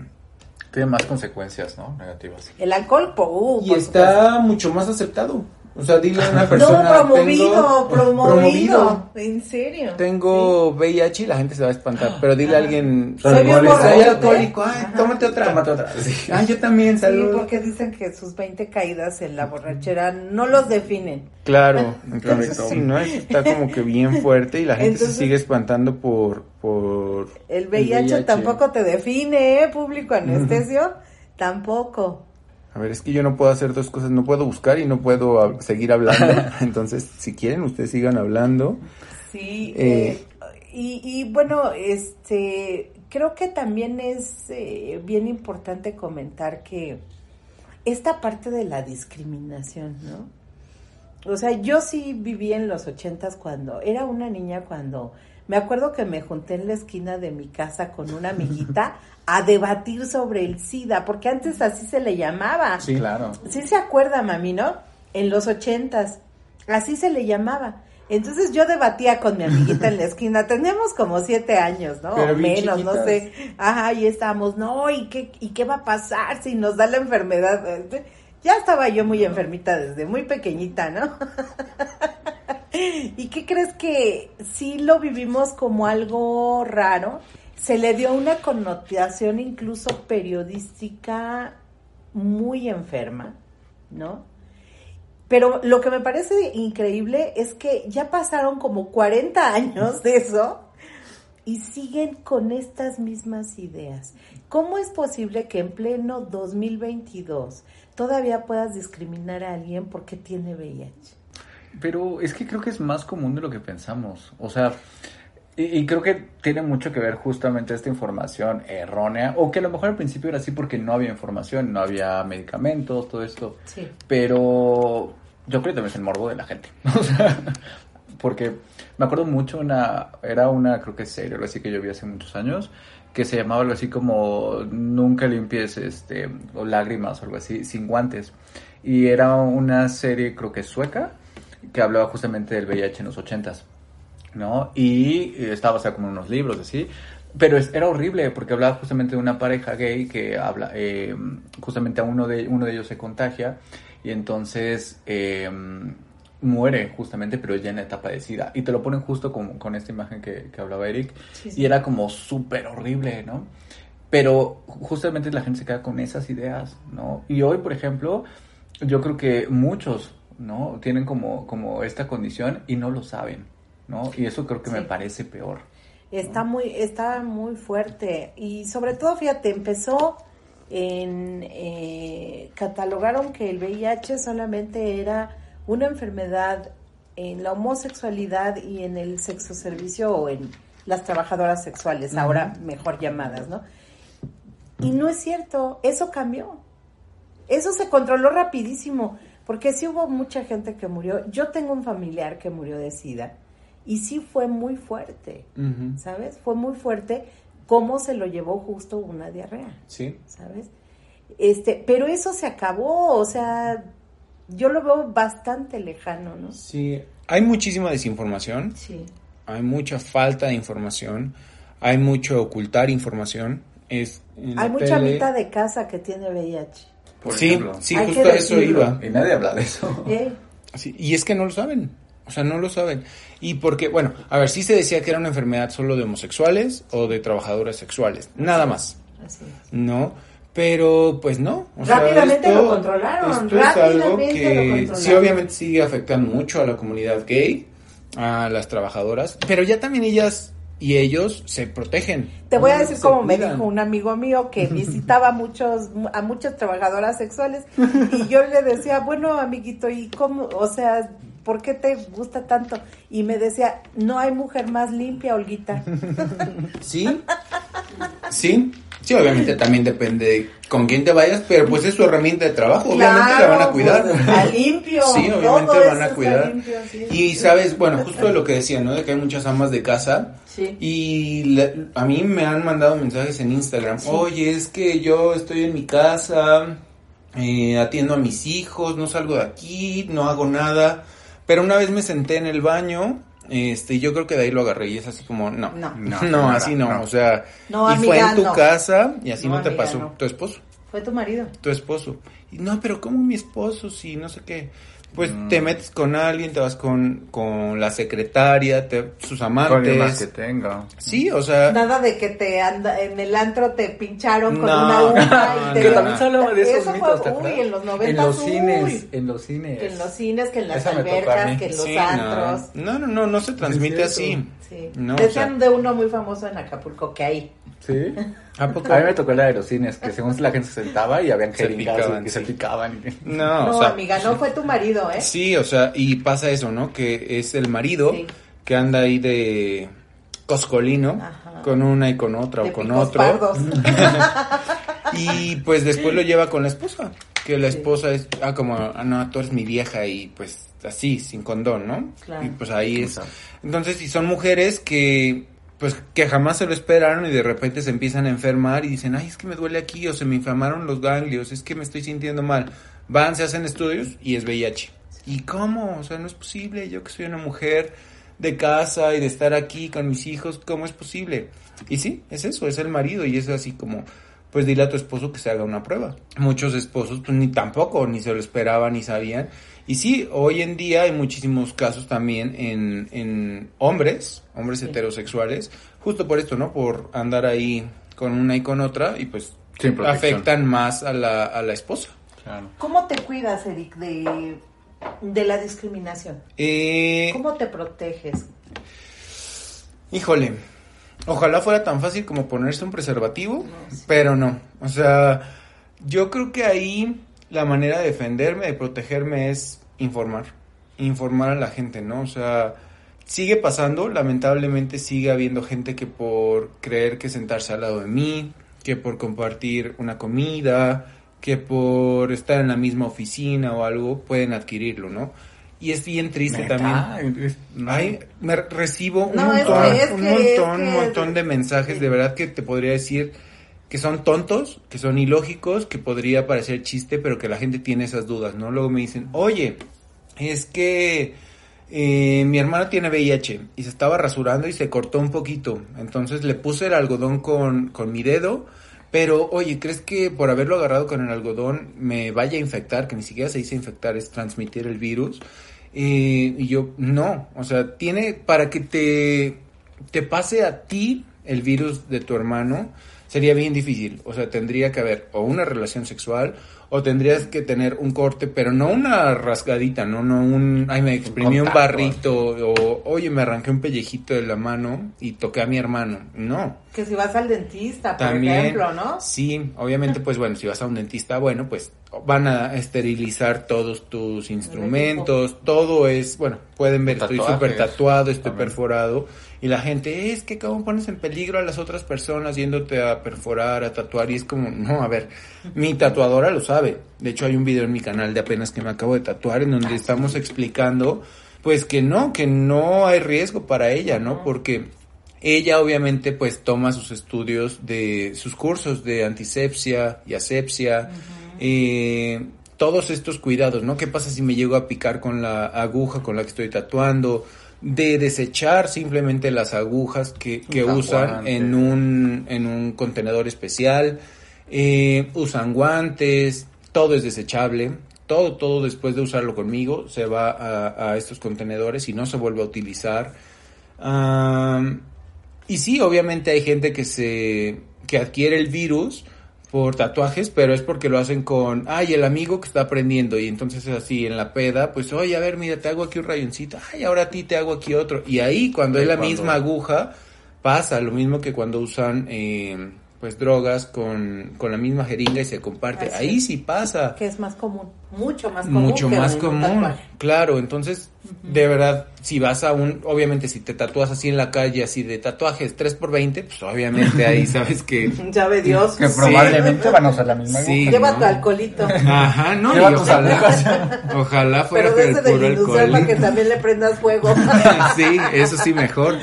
Tiene más consecuencias, ¿no? Negativas. El alcohol, po- uh, y por está mucho más aceptado. O sea, dile a una persona... no, promovido, tengo- promovido, En serio. Tengo VIH y la gente se va a espantar, pero dile a alguien... Soy bien alcohólico, borracho, "Ay, ¿eh?" alcohólico, ay, Ajá. tómate otra. Tómate otra. Sí. Ay, yo también, Sí, salud. porque dicen que sus 20 caídas en la borrachera no los definen. Claro, entonces sí, ¿no? Está como que bien fuerte y la gente Entonces- se sigue espantando por... por El VIH, VIH. tampoco te define, ¿eh? Público anestesio, tampoco. A ver, es que yo no puedo hacer dos cosas, no puedo buscar y no puedo seguir hablando. Entonces, si quieren, ustedes sigan hablando. Sí, Eh. eh, y, y bueno, este, creo que también es eh, bien importante comentar que esta parte de la discriminación, ¿no? O sea, yo sí viví en los ochentas cuando era una niña cuando me acuerdo que me junté en la esquina de mi casa con una amiguita a debatir sobre el SIDA, porque antes así se le llamaba. Sí, claro. Sí se acuerda, mami, ¿no? En los ochentas, así se le llamaba. Entonces yo debatía con mi amiguita en la esquina, teníamos como siete años, ¿no? Pero o menos, no sé. Ajá, y estábamos, no, ¿y qué, ¿y qué va a pasar si nos da la enfermedad? Ya estaba yo muy enfermita desde muy pequeñita, ¿no? ¿Y qué crees que sí lo vivimos como algo raro? Se le dio una connotación incluso periodística muy enferma, ¿no? Pero lo que me parece increíble es que ya pasaron como 40 años de eso y siguen con estas mismas ideas. ¿Cómo es posible que en pleno 2022 todavía puedas discriminar a alguien porque tiene VIH? Pero es que creo que es más común de lo que pensamos. O sea, y, y creo que tiene mucho que ver justamente esta información errónea, o que a lo mejor al principio era así porque no había información, no había medicamentos, todo esto. Sí. Pero yo creo que también es el morbo de la gente. O sea, porque me acuerdo mucho una, era una, creo que serie, algo así que yo vi hace muchos años, que se llamaba algo así como Nunca limpies este, o lágrimas o algo así, sin guantes. Y era una serie, creo que sueca, que hablaba justamente del VIH en los ochentas, ¿no? Y eh, estaba basada como en unos libros, así. Pero es- era horrible porque hablaba justamente de una pareja gay que habla, eh, justamente a uno de, uno de ellos se contagia y entonces eh, muere justamente, pero ya en la etapa de SIDA. Y te lo ponen justo con, con esta imagen que, que hablaba Eric Sí, sí. y era como súper horrible, ¿no? Pero justamente la gente se queda con esas ideas, ¿no? Y hoy, por ejemplo, yo creo que muchos, ¿no? Tienen como, como esta condición y no lo saben, ¿no? Y eso creo que me parece peor. Está muy, está muy fuerte. Y sobre todo, fíjate, empezó en eh, catalogaron que el VIH solamente era una enfermedad en la homosexualidad y en el sexo servicio o en las trabajadoras sexuales, ahora mejor llamadas, ¿no? Y no es cierto, eso cambió. Eso se controló rapidísimo, porque sí hubo mucha gente que murió. Yo tengo un familiar que murió de SIDA y sí fue muy fuerte. ¿sabes? Fue muy fuerte cómo se lo llevó justo una diarrea, Sí. ¿sabes? Este, pero eso se acabó, o sea, yo lo veo bastante lejano, ¿no? Sí. Hay muchísima desinformación, Sí. hay mucha falta de información, hay mucho ocultar información. Es Hay mucha tele- mitad de casa que tiene VIH. Por Sí, ejemplo. sí, Hay justo a eso iba. Y nadie habla de eso. ¿Eh? Sí, y es que no lo saben. O sea, no lo saben. Y porque, bueno, a ver, sí se decía que era una enfermedad solo de homosexuales o de trabajadoras sexuales. Nada más. Así es. ¿No? Pero, pues no. O sea, Rápidamente lo controlaron, Esto es algo que sí, obviamente sigue afectando mucho a la comunidad gay, a las trabajadoras, pero ya también ellas y ellos se protegen. Te voy a decir como me cuidan. dijo un amigo mío que visitaba a muchos a muchas trabajadoras sexuales y yo le decía, bueno, amiguito, ¿y cómo? O sea, ¿por qué te gusta tanto? Y me decía, no hay mujer más limpia, Olguita. Sí, sí, sí, obviamente también depende de con quién te vayas, pero pues es su herramienta de trabajo, obviamente la van a cuidar. pues, está limpio. Sí, obviamente van a cuidar. limpio, sí. Y sabes, bueno, justo de lo que decía, ¿no? De que hay muchas amas de casa. Sí. Y a mí me han mandado mensajes en Instagram. Oye, es que yo estoy en mi casa, eh, atiendo a mis hijos, no salgo de aquí, no hago nada. Pero una vez me senté en el baño, este, yo creo que de ahí lo agarré y es así como, no, No. no, No, así no, no. o sea, No, y fue en tu no. casa y así No, no, te amiga, pasó no. tu esposo Fue tu marido. tu esposo. Y no, pero ¿cómo mi esposo? Si no sé qué. Pues Mm. te metes con alguien, te vas con, con la secretaria, te, sus Con alguien más que amantes. tenga. Sí, o sea, Nada de que te anda en el antro te pincharon con No, una aguja y no, te Que también se hablaba de esos Eso mitos, fue, uy, en los 90 En los uy. cines, en los cines. Que en los cines, que en las Esa albercas, que en los sí, antros. no. no, no, no, no se transmite así. Sí. No, o Decían sea, de uno muy famoso en Acapulco que hay. ¿Sí? ¿A poco? A mí me tocó la de los cines, que según la gente se sentaba y habían Se jeringas picaban, y se sí. picaban. No, No, o sea, amiga, no fue tu marido, ¿eh? sí, o sea, y pasa eso, ¿no? Que es el marido Sí. que anda ahí de coscolino, Ajá. con una y con otra De o con otro. Y pues después lo lleva con la esposa. Que la Sí. esposa es, ah, como, ah, no, tú eres mi vieja y pues así, sin condón, ¿no? Claro. Y pues ahí es. Entonces, si son mujeres que, pues que jamás se lo esperaron y de repente se empiezan a enfermar y dicen, ay, es que me duele aquí o se me inflamaron los ganglios, es que me estoy sintiendo mal. Van, se hacen estudios y es VIH. ¿Y cómo? O sea, no es posible. Yo que soy una mujer de casa y de estar aquí con mis hijos, ¿cómo es posible? Y sí, es eso, es el marido y es así como, pues dile a tu esposo que se haga una prueba. Muchos esposos pues ni tampoco, ni se lo esperaban, ni sabían. Y sí, hoy en día hay muchísimos casos también en, en hombres, hombres heterosexuales, justo por esto, ¿no? Por andar ahí con una y con otra y pues afectan más a la, a la esposa. Claro. ¿Cómo te cuidas, Eric, de, de la discriminación? Eh, ¿Cómo te proteges? Híjole, ojalá fuera tan fácil como ponerse un preservativo, pero no. O sea, yo creo que ahí la manera de defenderme, de protegerme es informar. Informar a la gente, ¿no? O sea, sigue pasando, lamentablemente sigue habiendo gente que por creer que sentarse al lado de mí, que por compartir una comida, que por estar en la misma oficina o algo, pueden adquirirlo, ¿no? Y es bien triste también. Ay, me recibo un No, es montón, que- es un es montón, que- un montón de mensajes, de verdad que te podría decir que son tontos, que son ilógicos, que podría parecer chiste, pero que la gente tiene esas dudas, ¿no? Luego me dicen, oye, es que eh, mi hermano tiene VIH y se estaba rasurando y se cortó un poquito, entonces le puse el algodón con, con mi dedo, pero oye, ¿crees que por haberlo agarrado con el algodón me vaya a infectar? Que ni siquiera se dice infectar, es transmitir el virus. Eh, y yo, no, o sea, tiene para que te, te pase a ti el virus de tu hermano, sería bien difícil. O sea, tendría que haber o una relación sexual o tendrías que tener un corte, pero no una rasgadita, no, no un, ay, me exprimí un, barrito o, oye, me arranqué un pellejito de la mano y toqué a mi hermano. No, Que si vas al dentista, por también, ejemplo, ¿no? Sí, obviamente, pues bueno, si vas a un dentista, bueno, pues van a esterilizar todos tus instrumentos, todo es, bueno, pueden ver, estoy súper tatuado, estoy también. perforado, y la gente, es que cómo pones en peligro a las otras personas yéndote a perforar, a tatuar, y es como, no, a ver, mi tatuadora lo sabe, de hecho hay un video en mi canal de apenas que me acabo de tatuar, en donde estamos explicando, pues que no, que no hay riesgo para ella, ¿no? Porque ella obviamente pues toma sus estudios de sus cursos de antisepsia y asepsia, eh, todos estos cuidados, ¿no? ¿Qué pasa si me llego a picar con la aguja con la que estoy tatuando? De desechar simplemente las agujas que, que Usan en un, en un contenedor especial, eh, usan guantes, todo es desechable, todo, todo después de usarlo conmigo se va a, a estos contenedores y no se vuelve a utilizar. Y sí, obviamente hay gente que se que adquiere el virus por tatuajes, pero es porque lo hacen con, ay, el amigo que está aprendiendo y entonces es así en la peda, pues, oye, a ver, mira, te hago aquí un rayoncito, ay, ahora a ti te hago aquí otro. Y ahí cuando es la cuando- misma aguja, pasa lo mismo que cuando usan eh, pues drogas con, con la misma jeringa y se comparte. Así Ahí sí pasa Que es más común, mucho más común. mucho que más común, tatuaje. claro, entonces, de verdad, si vas a un, obviamente si te tatúas así en la calle, así de tatuajes 3 por 20 pues obviamente ahí sabes que... Ya ve Dios. Que Sí. probablemente van a usar la misma Sí. Lleva ¿no? tu alcoholito. Ajá, no, Lleva y ojalá, ojalá fuera Pero el ese puro industrial para que alcohol. también le prendas fuego. sí, eso sí mejor.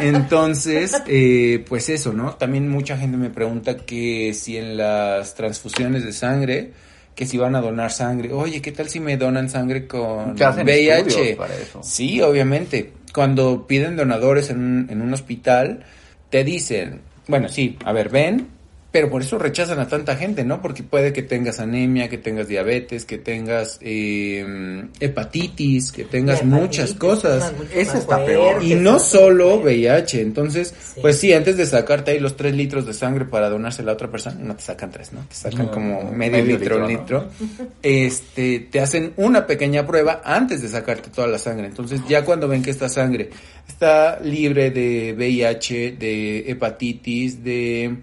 Entonces, eh, pues eso, ¿no? También mucha gente me pregunta que si en las transfusiones de sangre, que si van a donar sangre. Oye, ¿qué tal si me donan sangre con VIH? para eso. Sí, obviamente. Cuando piden donadores en un, en un hospital, te dicen, bueno, sí, a ver, ven, pero por eso rechazan a tanta gente, ¿no? Porque puede que tengas anemia, que tengas diabetes, que tengas eh, hepatitis, que tengas muchas cosas. Ese está peor. Y no solo VIH, entonces, Sí. pues sí, antes de sacarte ahí los tres litros de sangre para donársela a otra persona, no te sacan tres, ¿no? Te sacan No, como no, medio, medio litro, un litro, ¿no? litro. Este, te hacen una pequeña prueba antes de sacarte toda la sangre. Entonces, ya cuando ven que esta sangre está libre de VIH, de hepatitis, de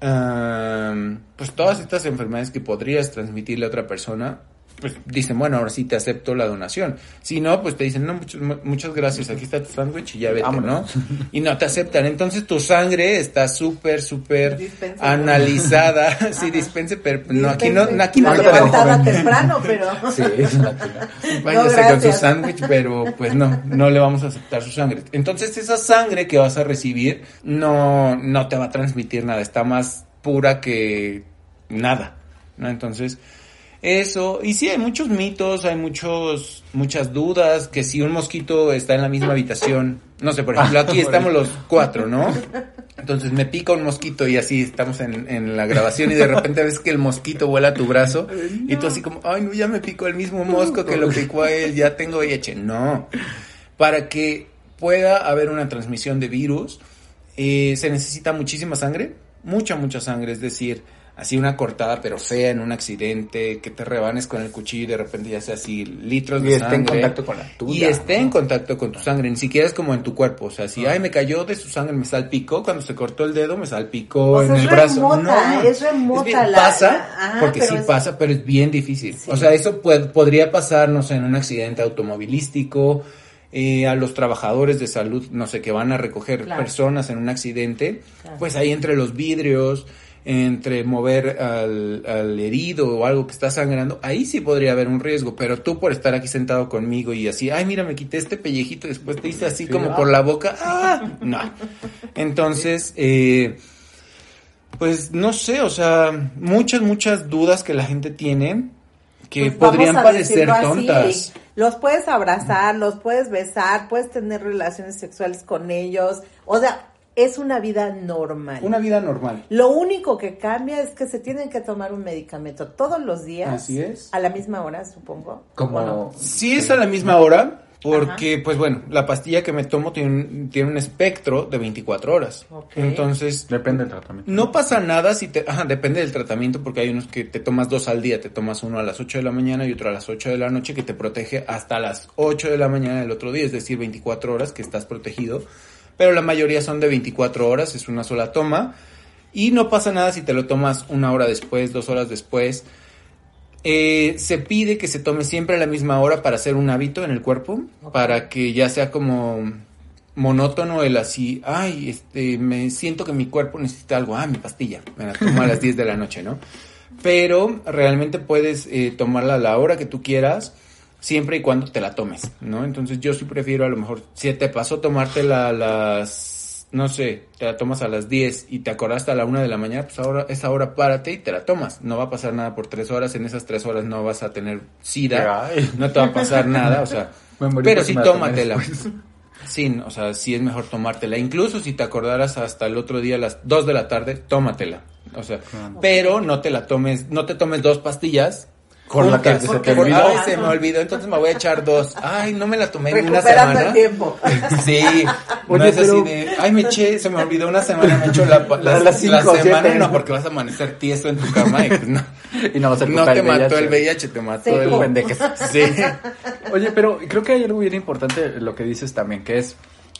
am, pues todas estas enfermedades que podrías transmitirle a otra persona, pues dicen, bueno, ahora sí te acepto la donación. Si no, pues te dicen, no, muchas, muchas gracias, aquí está tu sándwich y ya vete, Vámonos. ¿no? Y no te aceptan. Entonces tu sangre está súper, súper analizada. sí, dispense, pero no, aquí no, no, aquí no La te levantada temprano, pero... Sí, es una pena. Váyase No, con su sándwich, pero pues no, no le vamos a aceptar su sangre. Entonces esa sangre que vas a recibir no, no te va a transmitir nada, está más pura que nada, ¿no? Entonces, Eso, y sí, hay muchos mitos, hay muchos, muchas dudas, que si un mosquito está en la misma habitación, no sé, por ejemplo, aquí estamos los cuatro, ¿no? Entonces me pica un mosquito y así estamos en, en la grabación y de repente ves que el mosquito vuela a tu brazo y tú así como, ay, no, ya me picó el mismo mosco que lo picó a él, ya tengo VIH. No, para que pueda haber una transmisión de virus, eh, se necesita muchísima sangre, mucha, mucha sangre, es decir, así una cortada pero fea en un accidente, que te rebanes con el cuchillo y de repente ya sea así litros de Y esté en sangre. contacto con la tuya, Y esté en contacto con tu sangre, ni siquiera es como en tu cuerpo, o sea, si, ay, me cayó de su sangre, me salpicó, cuando se cortó el dedo, me salpicó O sea, en es el brazo. remota, no, es remota bien- la- Pasa, la- ajá, porque sí es- pasa, pero es bien difícil. Sí. O sea, eso puede- podría pasar, no sé, en un accidente automovilístico, eh, a los trabajadores de salud, no sé, que van a recoger Claro. personas en un accidente, Claro. pues ahí entre los vidrios, entre mover al, al herido o algo que está sangrando, ahí sí podría haber un riesgo, pero tú por estar aquí sentado conmigo y así, ay, mira, me quité este pellejito y después te hice así Sí, como ah. por la boca, ah, no. Entonces, eh, pues no sé, o sea, muchas, muchas dudas que la gente tiene que Pues podrían parecer así, tontas. Los puedes abrazar, los puedes besar, puedes tener relaciones sexuales con ellos. O sea, es una vida normal. Una vida normal. Lo único que cambia es que se tienen que tomar un medicamento todos los días. Así es. A la misma hora, supongo. Como... ¿O no? Sí es a la misma hora, porque, pues bueno, la pastilla que me tomo tiene un, tiene un espectro de 24 horas. Ok. Entonces, Depende del tratamiento. no pasa nada si te... Ajá, depende del tratamiento, porque hay unos que te tomas dos al día. Te tomas uno a las 8 de la mañana y otro a las 8 de la noche, que te protege hasta las 8 de la mañana del otro día, es decir, 24 horas que estás protegido. Pero la mayoría son de 24 horas, es una sola toma. Y no pasa nada si te lo tomas una hora después, dos horas después. Eh, se pide que se tome siempre a la misma hora para hacer un hábito en el cuerpo, para que ya sea como monótono el así, ay, este, me siento que mi cuerpo necesita algo, ah, mi pastilla, me la tomo a las 10 de la noche, ¿no? Pero realmente puedes eh, tomarla a la hora que tú quieras, siempre y cuando te la tomes, ¿no? Entonces yo sí prefiero a lo mejor, si te pasó tomártela a las, no sé, te la tomas a las 10 y te acordaste a la 1 de la mañana, pues ahora, esa hora párate y te la tomas. No va a pasar nada por tres horas, en esas tres horas no vas a tener sida, no te va a pasar nada, o sea, pero sí tómatela. Sí, o sea, sí es mejor tomártela. Incluso si te acordaras hasta el otro día a las 2 de la tarde, tómatela. O sea, pero no te la tomes, no te tomes dos pastillas. La que se te olvidó. Ay, se me olvidó, entonces me voy a echar dos. Ay, no me la tomé en una Recuperando semana. el tiempo. Sí, Oye, no es pero- así de, ay, me eché, se me olvidó una semana, me echo la, la, Las la cinco, semana, siete. no, porque vas a amanecer tieso en tu cama y pues no. Y no vas a No te el mató VIH. el VIH, te mató el pendejes. Sí. Oye, pero creo que hay algo bien importante lo que dices también, que es,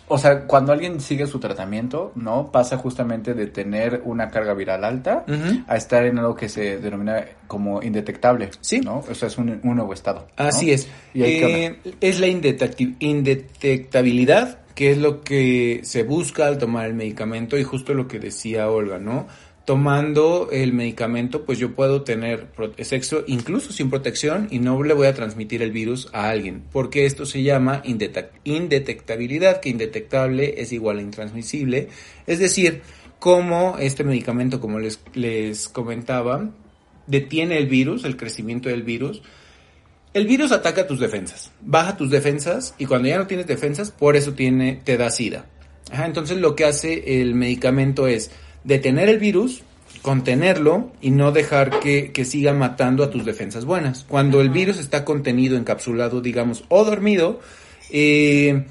o sea, cuando alguien sigue su tratamiento, ¿no? Pasa justamente de tener una carga viral alta a estar en algo que se denomina como indetectable. Sí. ¿No? O sea, es un, un nuevo estado. ¿no? Así es. ¿Y Eh, es la indetectabilidad, que es lo que se busca al tomar el medicamento y justo lo que decía Olga, ¿no? Tomando el medicamento, pues yo puedo tener sexo incluso sin protección y no le voy a transmitir el virus a alguien, porque esto se llama indetec- indetectabilidad, que indetectable es igual a intransmisible, es decir, como este medicamento, como les, les comentaba, detiene el virus, el crecimiento del virus, el virus ataca tus defensas, baja tus defensas y cuando ya no tienes defensas, por eso tiene, te da sida. Entonces lo que hace el medicamento es detener el virus, contenerlo y no dejar que, que siga matando a tus defensas buenas. Cuando el virus está contenido, encapsulado, digamos, o dormido, eh,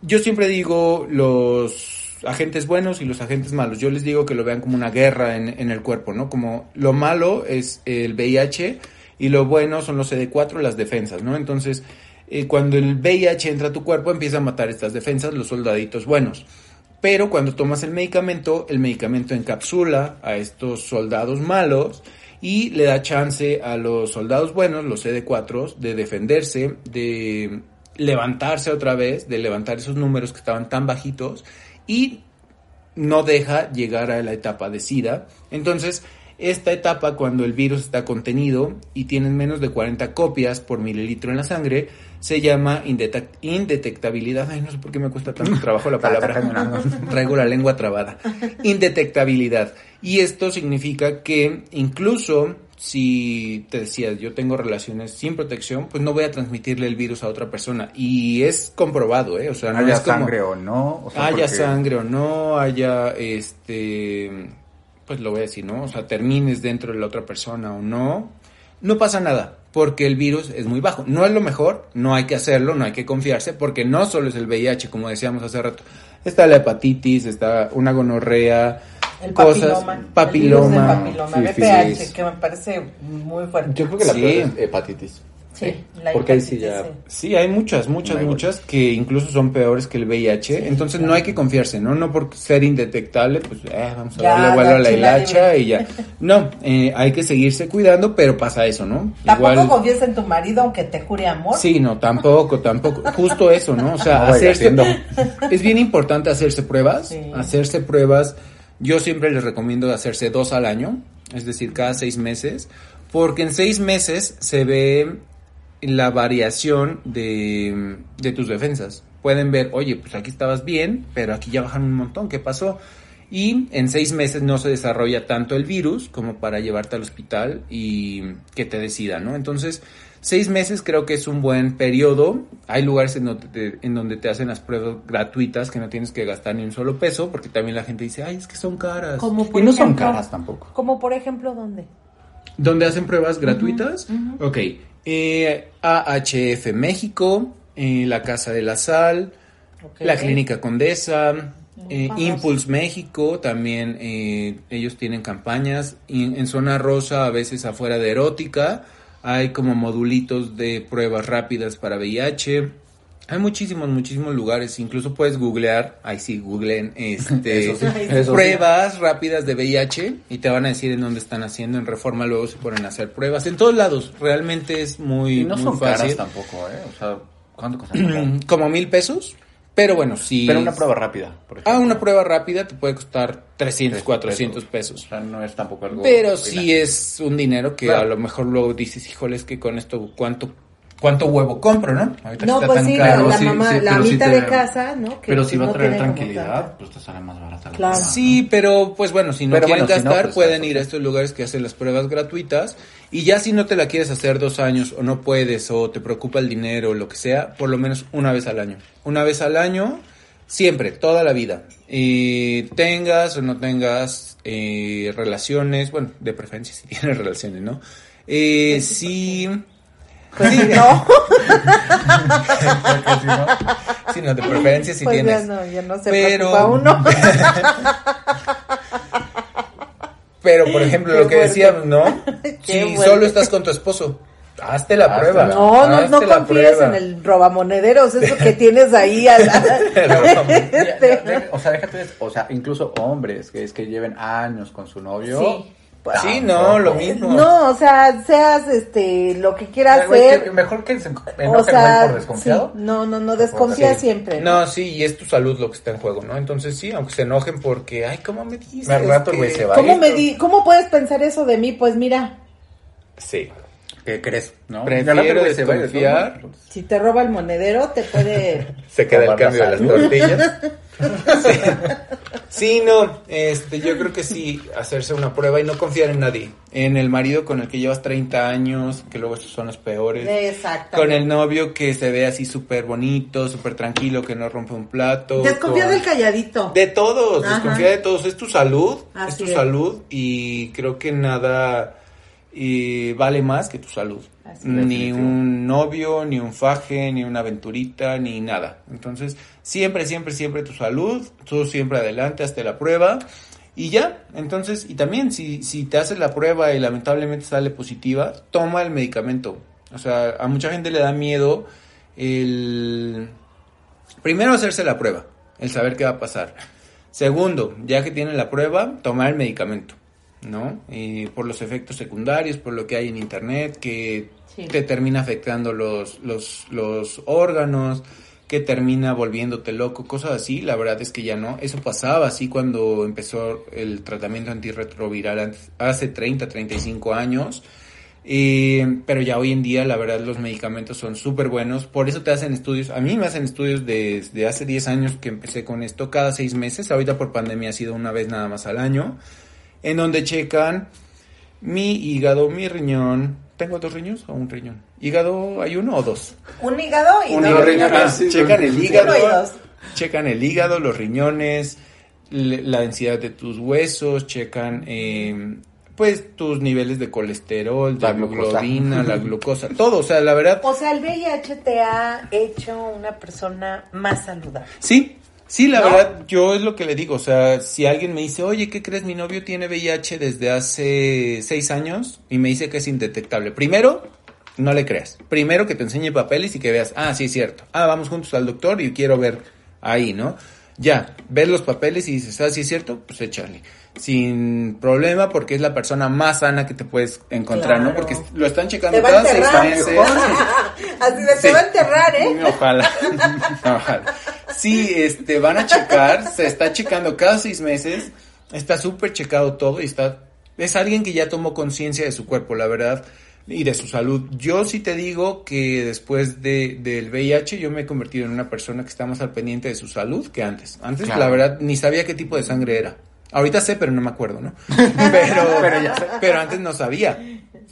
yo siempre digo los agentes buenos y los agentes malos. Yo les digo que lo vean como una guerra en, en el cuerpo, ¿no? Como lo malo es el VIH y lo bueno son los CD4, las defensas, ¿no? Entonces, eh, cuando el VIH entra a tu cuerpo, empieza a matar estas defensas, los soldaditos buenos. Pero cuando tomas el medicamento, el medicamento encapsula a estos soldados malos y le da chance a los soldados buenos, los CD4, de defenderse, de levantarse otra vez, de levantar esos números que estaban tan bajitos y no deja llegar a la etapa de SIDA. Entonces, esta etapa, cuando el virus está contenido y tienes menos de 40 copias por mililitro en la sangre, se llama indetec- indetectabilidad. Ay, no sé por qué me cuesta tanto trabajo la palabra. Traigo la lengua trabada. Indetectabilidad. Y esto significa que incluso si te decías, yo tengo relaciones sin protección, pues no voy a transmitirle el virus a otra persona. Y es comprobado, ¿eh? O sea, no haya es como- sangre o no. o sea, haya porque- sangre o no, haya este, pues lo voy a decir, ¿no? O sea, termines dentro de la otra persona o no, no pasa nada, porque el virus es muy bajo. No es lo mejor, no hay que hacerlo, no hay que confiarse, porque no solo es el VIH, como decíamos hace rato. Está la hepatitis, está una gonorrea, El cosas, papiloma. El virus del papiloma, papiloma, sífilis. VPH, que me parece muy fuerte. Yo creo que la Sí. peor es hepatitis. Sí, la Porque ahí sí ya... sí. Sí, hay muchas, muchas, No muchas que incluso son peores que el VIH. Entonces no hay que confiarse, ¿no? No por ser indetectable, pues eh, vamos a Ya, darle vuelo a la hilacha y ya. No, eh, hay que seguirse cuidando, pero pasa eso, ¿no? Tampoco confíes en tu marido aunque te jure amor. Sí, no, tampoco, tampoco. Justo eso, ¿no? O sea, No vaya hacerse, haciendo. es bien importante hacerse pruebas, Sí. hacerse pruebas. Yo siempre les recomiendo hacerse dos al año, es decir, cada seis meses, porque en seis meses se ve la variación de, de tus defensas. Pueden ver, oye, pues aquí estabas bien, pero aquí ya bajan un montón, ¿qué pasó? Y en seis meses no se desarrolla tanto el virus como para llevarte al hospital y que te decida, ¿no? Entonces, seis meses creo que es un buen periodo. Hay lugares en donde, te, en donde te hacen las pruebas gratuitas que no tienes que gastar ni un solo peso, porque también la gente dice, ay, es que son caras. Como por Y no son ejemplo, caras tampoco. Como por ejemplo, ¿dónde? ¿Dónde hacen pruebas gratuitas? Ok. Eh, AHF México, eh, la Casa de la Sal, la Clínica Condesa, eh. Impulse México, también eh, ellos tienen campañas. Y en zona rosa, a veces afuera de erótica, hay como modulitos de pruebas rápidas para VIH. Hay muchísimos, muchísimos lugares. Incluso puedes googlear, ahí sí, googleen este, Eso sí, eso sí. pruebas rápidas de VIH y te van a decir en dónde están haciendo. En Reforma luego se ponen a hacer pruebas. En todos lados, realmente es muy, Y no muy son fácil. caras tampoco, ¿eh? O sea, ¿cuánto cuestan? como mil pesos. Pero bueno, sí. Pero una prueba rápida, por ejemplo. Ah, una prueba rápida te puede costar 300, 300 400 O pesos. sea, no es tampoco algo... Pero sí es un dinero que Claro. a lo mejor luego dices, híjole, es que con esto, ¿cuánto, cuánto huevo compro, no? Ahorita No, está pues tan sí, caro. la sí, mamá, sí, la mitad te- de casa, ¿no? Que Pero si va a traer tranquilidad, pues te sale más barata la Claro. Sí, pero pues bueno, si no Pero quieren bueno, si no, gastar, pues, pueden ir a estos lugares que hacen las pruebas gratuitas. Y ya si no te la quieres hacer dos años o no puedes o te preocupa el dinero o lo que sea, por lo menos una vez al año. Una vez al año, siempre, toda la vida. Y tengas o no tengas eh, relaciones, bueno, de preferencia si tienes relaciones, ¿no? Eh, sí... Pues sí, no, Sí, no, de preferencia si pues ya tienes. no, ya no se Pero- preocupa uno. Pero, por ejemplo, Qué lo que decíamos, ¿no? Qué si fuerte. solo estás con tu esposo, hazte la Hazte prueba. la- No, no, no confíes prueba. en el robamonederos, eso que tienes ahí. a la- Este, o sea, déjate, o sea, incluso hombres que es que lleven años con su novio. Sí. Pues, Sí, tampoco. no, lo mismo. No, o sea, seas este lo que quieras Pero, hacer. que mejor que se enoje O sea, por desconfiado. sí, no, no, no, desconfía Sí. siempre. No, sí, y es tu salud lo que está en juego, ¿no? Entonces sí, aunque se enojen porque, ay, ¿cómo me dices? Al rato el que- güey se va. ¿Cómo, me di ¿Cómo puedes pensar eso de mí? Pues mira, Sí. ¿Qué crees? ¿No? Prefiero desconfiar. ¿no? si te roba el monedero, te puede... Se queda el cambio de las tortillas. sí. Sí, no, este, yo creo que sí, hacerse una prueba y no confiar en nadie. En el marido con el que llevas 30 años, que luego estos son los peores. Exacto. Con el novio que se ve así súper bonito, súper tranquilo, que no rompe un plato. Desconfía con- del calladito. De todos, Ajá. desconfía de todos. Es tu salud, Así es tu es. salud y creo que nada eh, vale más que tu salud. Así ni un novio, ni un faje, ni una aventurita, ni nada. Entonces, siempre, siempre, siempre tu salud, tú siempre adelante, hasta la prueba. Y ya, entonces, y también si, si te haces la prueba y lamentablemente sale positiva, toma el medicamento. O sea, a mucha gente le da miedo el... Primero hacerse la prueba, el saber qué va a pasar. Segundo, ya que tienen la prueba, tomar el medicamento, ¿no? Y por los efectos secundarios, por lo que hay en internet, que Sí. te termina afectando los, los, los órganos, que termina volviéndote loco, cosas así, la verdad es que ya no. Eso pasaba así cuando empezó el tratamiento antirretroviral hace 30, 35 años. Eh, pero ya hoy en día, la verdad, los medicamentos son súper buenos. Por eso te hacen estudios. A mí me hacen estudios desde hace 10 años que empecé con esto, cada 6 meses. Ahorita por pandemia ha sido una vez nada más al año. En donde checan mi hígado, mi riñón. ¿Tengo dos riñones o un riñón? ¿Hígado hay uno o dos? Un hígado y Un dos riñones. ah, sí, checan el hígado, Uno y dos. checan el hígado, los riñones, le- la densidad de tus huesos, checan eh, pues tus niveles de colesterol, de La la glucosa, todo, o sea, la verdad, O sea, el VIH te ha hecho una persona más saludable. sí, sí, la ¿No? verdad, yo es lo que le digo, o sea, si alguien me dice, oye, ¿qué crees? Mi novio tiene VIH desde hace seis años y me dice que es indetectable. Primero, no le creas. Primero que te enseñe papeles y que veas, ah, sí es cierto. Ah, vamos juntos al doctor y quiero ver ahí, ¿no? Ya, ves los papeles y dices, ah, sí es cierto, pues échale. Sin problema porque es la persona más sana que te puedes encontrar, ¿no? Porque lo están checando cada seis meses. Así de te Sí. va a enterrar, ¿eh? Ojalá. Ojalá. Sí, este, van a checar, se está checando cada seis meses, está súper checado todo y está, es alguien que ya tomó conciencia de su cuerpo, la verdad, y de su salud. Yo sí te digo que después de, del VIH yo me he convertido en una persona que está más al pendiente de su salud que antes. Antes, Claro. la verdad, ni sabía qué tipo de sangre era. Ahorita sé, pero no me acuerdo, ¿no? Pero, Pero ya sé. pero antes no sabía.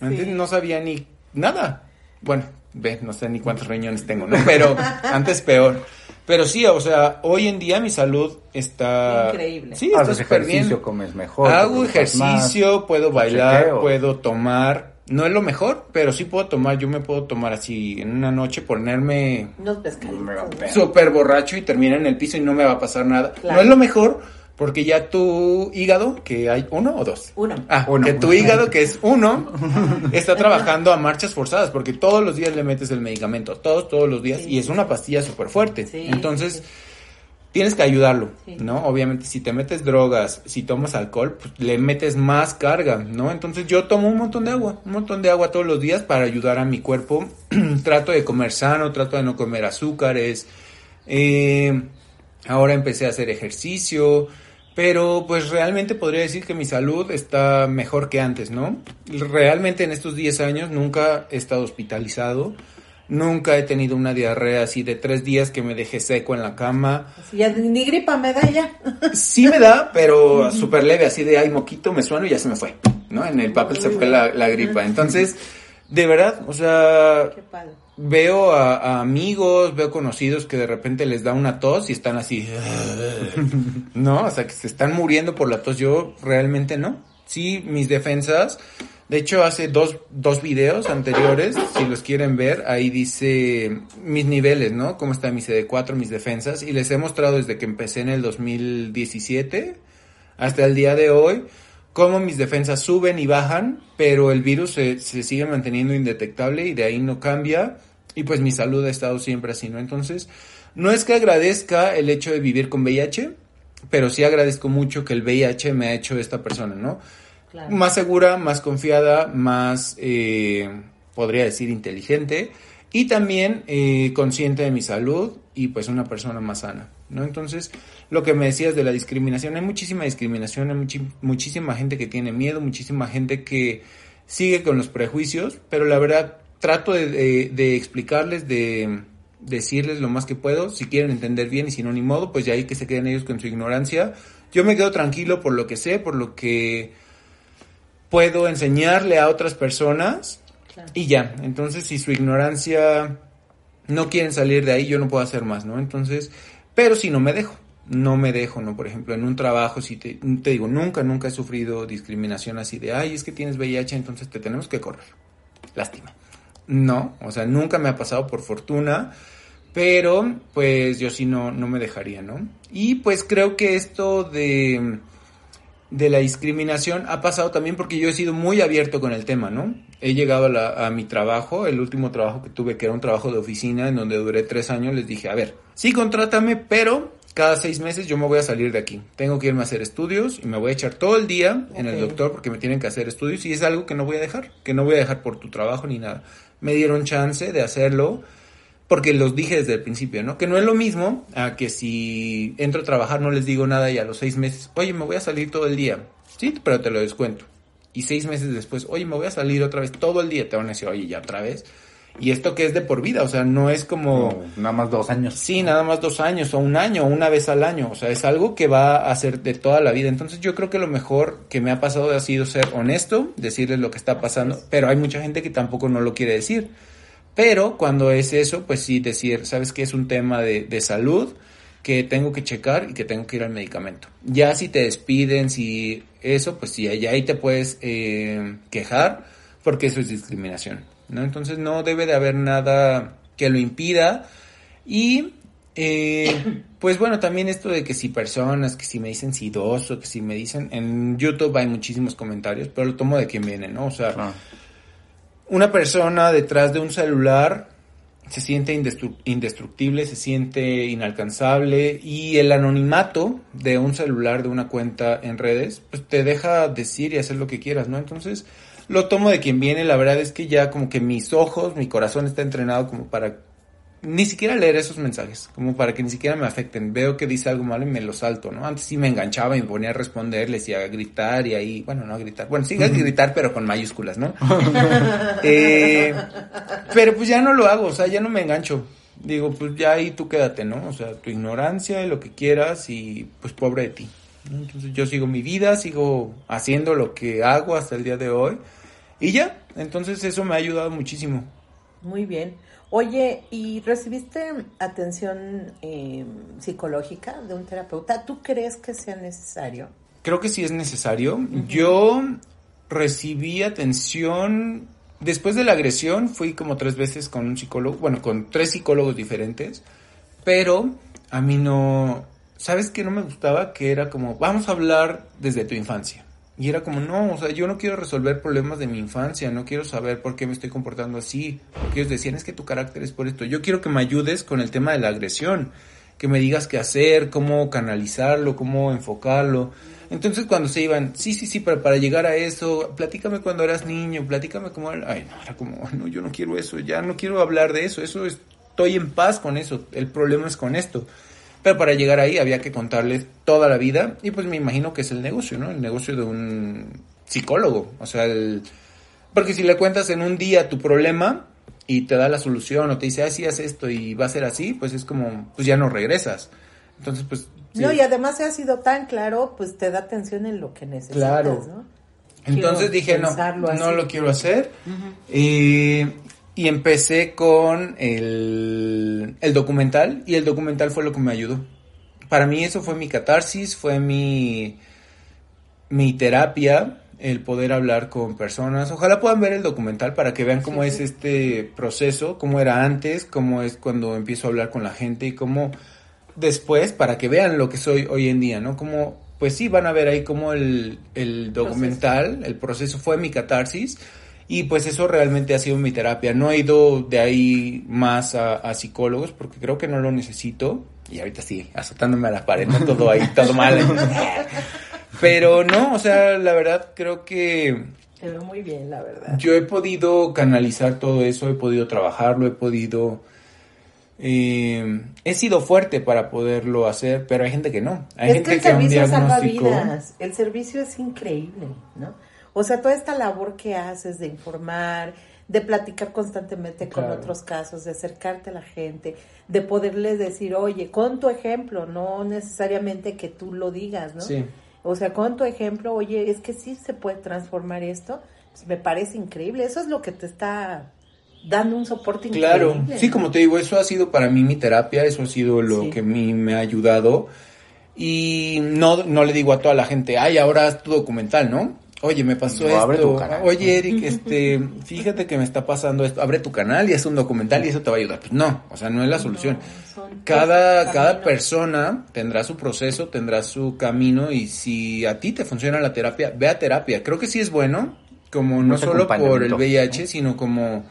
Antes Sí. no sabía ni nada. Bueno, ve, no sé ni cuántos riñones tengo, ¿no? Pero antes peor. Pero sí, o sea, hoy en día mi salud está... Increíble. Sí, está Haces ejercicio, bien. comes mejor. Hago más. ejercicio, puedo bailar, chequeo. puedo tomar. No es lo mejor, pero sí puedo tomar. Yo me puedo tomar así en una noche, ponerme Unos pescaditos. Súper borracho y terminar en el piso y no me va a pasar nada. Claro. No es lo mejor, porque ya tu hígado, que hay uno o dos. Uno. Ah, Uno. que tu hígado, que es uno, está trabajando a marchas forzadas, porque todos los días le metes el medicamento, todos, todos los días, Sí. y es una pastilla súper fuerte. Sí, Entonces, sí, tienes que ayudarlo, Sí. ¿no? Obviamente, si te metes drogas, si tomas alcohol, pues le metes más carga, ¿no? Entonces, yo tomo un montón de agua, un montón de agua todos los días para ayudar a mi cuerpo. trato de comer sano, trato de no comer azúcares. Eh, ahora empecé a hacer ejercicio, pero pues realmente podría decir que mi salud está mejor que antes, ¿no? Realmente en estos 10 años nunca he estado hospitalizado. Nunca he tenido una diarrea así de tres días que me deje seco en la cama. Así ya ni gripa me da ya. Sí me da, pero súper leve, así de, ay, moquito, me sueno y ya se me fue, ¿no? En el papel se fue la, la gripa. Entonces, de verdad, o sea, Qué padre. Veo a, a amigos, veo conocidos que de repente les da una tos y están así, ¿no? O sea, que se están muriendo por la tos. Yo realmente no. Sí, mis defensas. De hecho, hace dos, dos videos anteriores, si los quieren ver, ahí dice mis niveles, ¿no? Cómo está mi CD4, mis defensas. Y les he mostrado desde que empecé en el 2017 hasta el día de hoy cómo mis defensas suben y bajan, pero el virus se, se sigue manteniendo indetectable y de ahí no cambia. Y pues mi salud ha estado siempre así, ¿no? Entonces, no es que agradezca el hecho de vivir con VIH, pero sí agradezco mucho que el VIH me ha hecho esta persona, ¿no? Claro. Más segura, más confiada, más, eh, podría decir, inteligente y también eh, consciente de mi salud y pues una persona más sana, ¿no? Entonces, lo que me decías de la discriminación, hay muchísima discriminación, hay muchi- muchísima gente que tiene miedo, muchísima gente que sigue con los prejuicios, pero la verdad trato de, de- de explicarles, de decirles lo más que puedo, si quieren entender bien y si no, ni modo, pues ya ahí que se queden ellos con su ignorancia. Yo me quedo tranquilo por lo que sé, por lo que puedo enseñarle a otras personas Y ya. Entonces, si su ignorancia no quieren salir de ahí, yo no puedo hacer más, ¿no? Entonces, pero si no me dejo, no me dejo, ¿no? Por ejemplo, en un trabajo, si te, te digo, nunca, nunca he sufrido discriminación así de, ay, es que tienes VIH, entonces te tenemos que correr. Lástima. No, o sea, nunca me ha pasado por fortuna, pero pues yo sí no, no me dejaría, ¿no? Y pues creo que esto de de la discriminación ha pasado también porque yo he sido muy abierto con el tema, ¿no? He llegado a, la- a mi trabajo, el último trabajo que tuve, que era un trabajo de oficina, en donde duré tres años, les dije, a ver, sí, contrátame, pero cada seis meses yo me voy a salir de aquí. Tengo que irme a hacer estudios y me voy a echar todo el día en el doctor porque me tienen que hacer estudios y es algo que no voy a dejar, que no voy a dejar por tu trabajo ni nada. Me dieron chance de hacerlo porque los dije desde el principio, ¿no? Que no es lo mismo a que si entro a trabajar no les digo nada y a los seis meses, oye, me voy a salir todo el día. Sí, pero te lo descuento. Y seis meses después, oye, me voy a salir otra vez todo el día. Te van a decir, oye, ya otra vez. Y esto que es de por vida, o sea, no es como... Nada más dos años. Sí, nada más dos años o un año, una vez al año. O sea, es algo que va a ser de toda la vida. Entonces yo creo que lo mejor que me ha pasado ha sido ser honesto, decirles lo que está pasando. Pero hay mucha gente que tampoco no lo quiere decir. Pero cuando es eso, pues sí decir, sabes que es un tema de, de salud que tengo que checar y que tengo que ir al medicamento. Ya si te despiden, si eso, pues sí, ya ahí te puedes eh, quejar porque eso es discriminación, ¿no? Entonces no debe de haber nada que lo impida y eh, pues bueno, también esto de que si personas, que si me dicen sidoso, que si me dicen, en YouTube hay muchísimos comentarios, pero lo tomo de quien viene, ¿no? O sea. Una persona detrás de un celular se siente indestru- indestructible, se siente inalcanzable y el anonimato de un celular, de una cuenta en redes, pues te deja decir y hacer lo que quieras, ¿no? Entonces lo tomo de quien viene, la verdad es que ya como que mis ojos, mi corazón está entrenado como para ni siquiera leer esos mensajes, como para que ni siquiera me afecten. Veo que dice algo malo y me lo salto, ¿no? Antes sí me enganchaba y me ponía a responderles y a gritar y ahí, bueno, no a gritar, bueno, sí a gritar, pero con mayúsculas, ¿no? Eh, pero pues ya no lo hago, o sea, ya no me engancho. Digo, pues ya ahí tú quédate, ¿no? O sea, tu ignorancia y lo que quieras y pues pobre de ti. ¿no? Entonces yo sigo mi vida, sigo haciendo lo que hago hasta el día de hoy y ya. Entonces eso me ha ayudado muchísimo. Muy bien. Oye, ¿y recibiste atención eh, psicológica de un terapeuta? ¿Tú crees que sea necesario? Creo que sí es necesario. Yo recibí atención después de la agresión, fui como tres veces con un psicólogo, bueno, con tres psicólogos diferentes, pero a mí no, ¿sabes qué no me gustaba? Que era como, vamos a hablar desde tu infancia. Y era como, no, o sea, yo no quiero resolver problemas de mi infancia, no quiero saber por qué me estoy comportando así. Porque ellos decían, es que tu carácter es por esto. Yo quiero que me ayudes con el tema de la agresión, que me digas qué hacer, cómo canalizarlo, cómo enfocarlo. Entonces cuando se iban, sí, sí, sí, pero para llegar a eso, platícame cuando eras niño, platícame cómo era. Ay, no, era como, "Ay, no, yo no quiero eso, ya no quiero hablar de eso, eso es- estoy en paz con eso, el problema es con esto. Pero para llegar ahí había que contarles toda la vida y pues me imagino que es el negocio, ¿no? El negocio de un psicólogo, o sea, el... porque si le cuentas en un día tu problema y te da la solución o te dice, así haz esto y va a ser así, pues es como, pues ya no regresas. Entonces, pues... sí. No, y además se ha sido tan claro, pues te da atención en lo que necesitas, Claro. ¿no? Entonces Quiero dije, no, no así. lo quiero hacer. Eh, y empecé con el, el documental y el documental fue lo que me ayudó. Para mí eso fue mi catarsis, fue mi, mi terapia, el poder hablar con personas. Ojalá puedan ver el documental para que vean cómo es este proceso, cómo era antes, cómo es cuando empiezo a hablar con la gente y cómo después, para que vean lo que soy hoy en día, ¿no? Como, pues sí, van a ver ahí cómo el, el documental, el proceso fue mi catarsis. Y pues eso realmente ha sido mi terapia. No he ido de ahí más a, a psicólogos porque creo que no lo necesito. Y ahorita sí, azotándome a la pared, ¿no? todo ahí, todo mal. Pero no, o sea, la verdad creo que Te veo muy bien, la verdad. yo he podido canalizar todo eso, he podido trabajarlo, he podido... eh, he sido fuerte para poderlo hacer, pero hay gente que no. Hay es gente que el que un servicio salva vidas. El servicio es increíble, ¿no? O sea, toda esta labor que haces de informar, de platicar constantemente con Claro. otros casos, de acercarte a la gente, de poderles decir, oye, con tu ejemplo, no necesariamente que tú lo digas, ¿no? Sí. O sea, con tu ejemplo, oye, es que sí se puede transformar esto, pues me parece increíble. Eso es lo que te está dando un soporte Claro, increíble. sí, como te digo, eso ha sido para mí mi terapia, eso ha sido lo Sí. que a mí me ha ayudado. Y no, no le digo a toda la gente, ay, ahora haz tu documental, ¿no? Oye, me pasó No, abre tu esto. canal. Oye, Eric, este, fíjate que me está pasando esto. Abre tu canal y haz un documental y eso te va a ayudar. Pues no, o sea, no es la solución. Cada, cada persona tendrá su proceso, tendrá su camino y si a ti te funciona la terapia, ve a terapia. Creo que sí es bueno, como no solo por el VIH, ¿no? sino como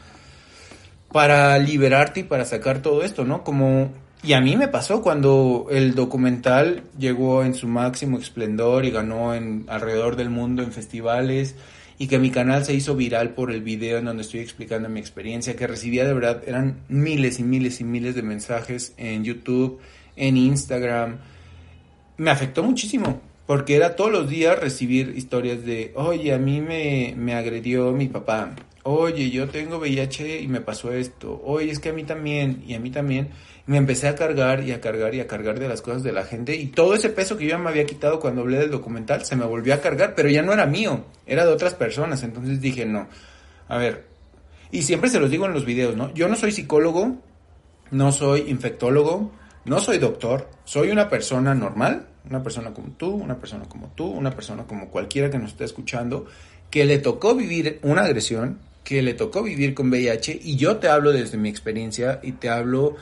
para liberarte y para sacar todo esto, ¿no? Como y a mí me pasó cuando el documental llegó en su máximo esplendor y ganó en alrededor del mundo en festivales y que mi canal se hizo viral por el video en donde estoy explicando mi experiencia, que recibía de verdad, eran miles y miles y miles de mensajes en YouTube, en Instagram. Me afectó muchísimo, porque era todos los días recibir historias de, oye, a mí me, me agredió mi papá, oye, yo tengo VIH y me pasó esto, oye, es que a mí también, y a mí también, me empecé a cargar y a cargar y a cargar de las cosas de la gente y todo ese peso que yo ya me había quitado cuando hablé del documental se me volvió a cargar, pero ya no era mío, era de otras personas, entonces dije, no, a ver, y siempre se los digo en los videos, ¿no? Yo no soy psicólogo, no soy infectólogo, no soy doctor, soy una persona normal, una persona como tú, una persona como tú, una persona como cualquiera que nos esté escuchando, que le tocó vivir una agresión, que le tocó vivir con VIH y yo te hablo desde mi experiencia y te hablo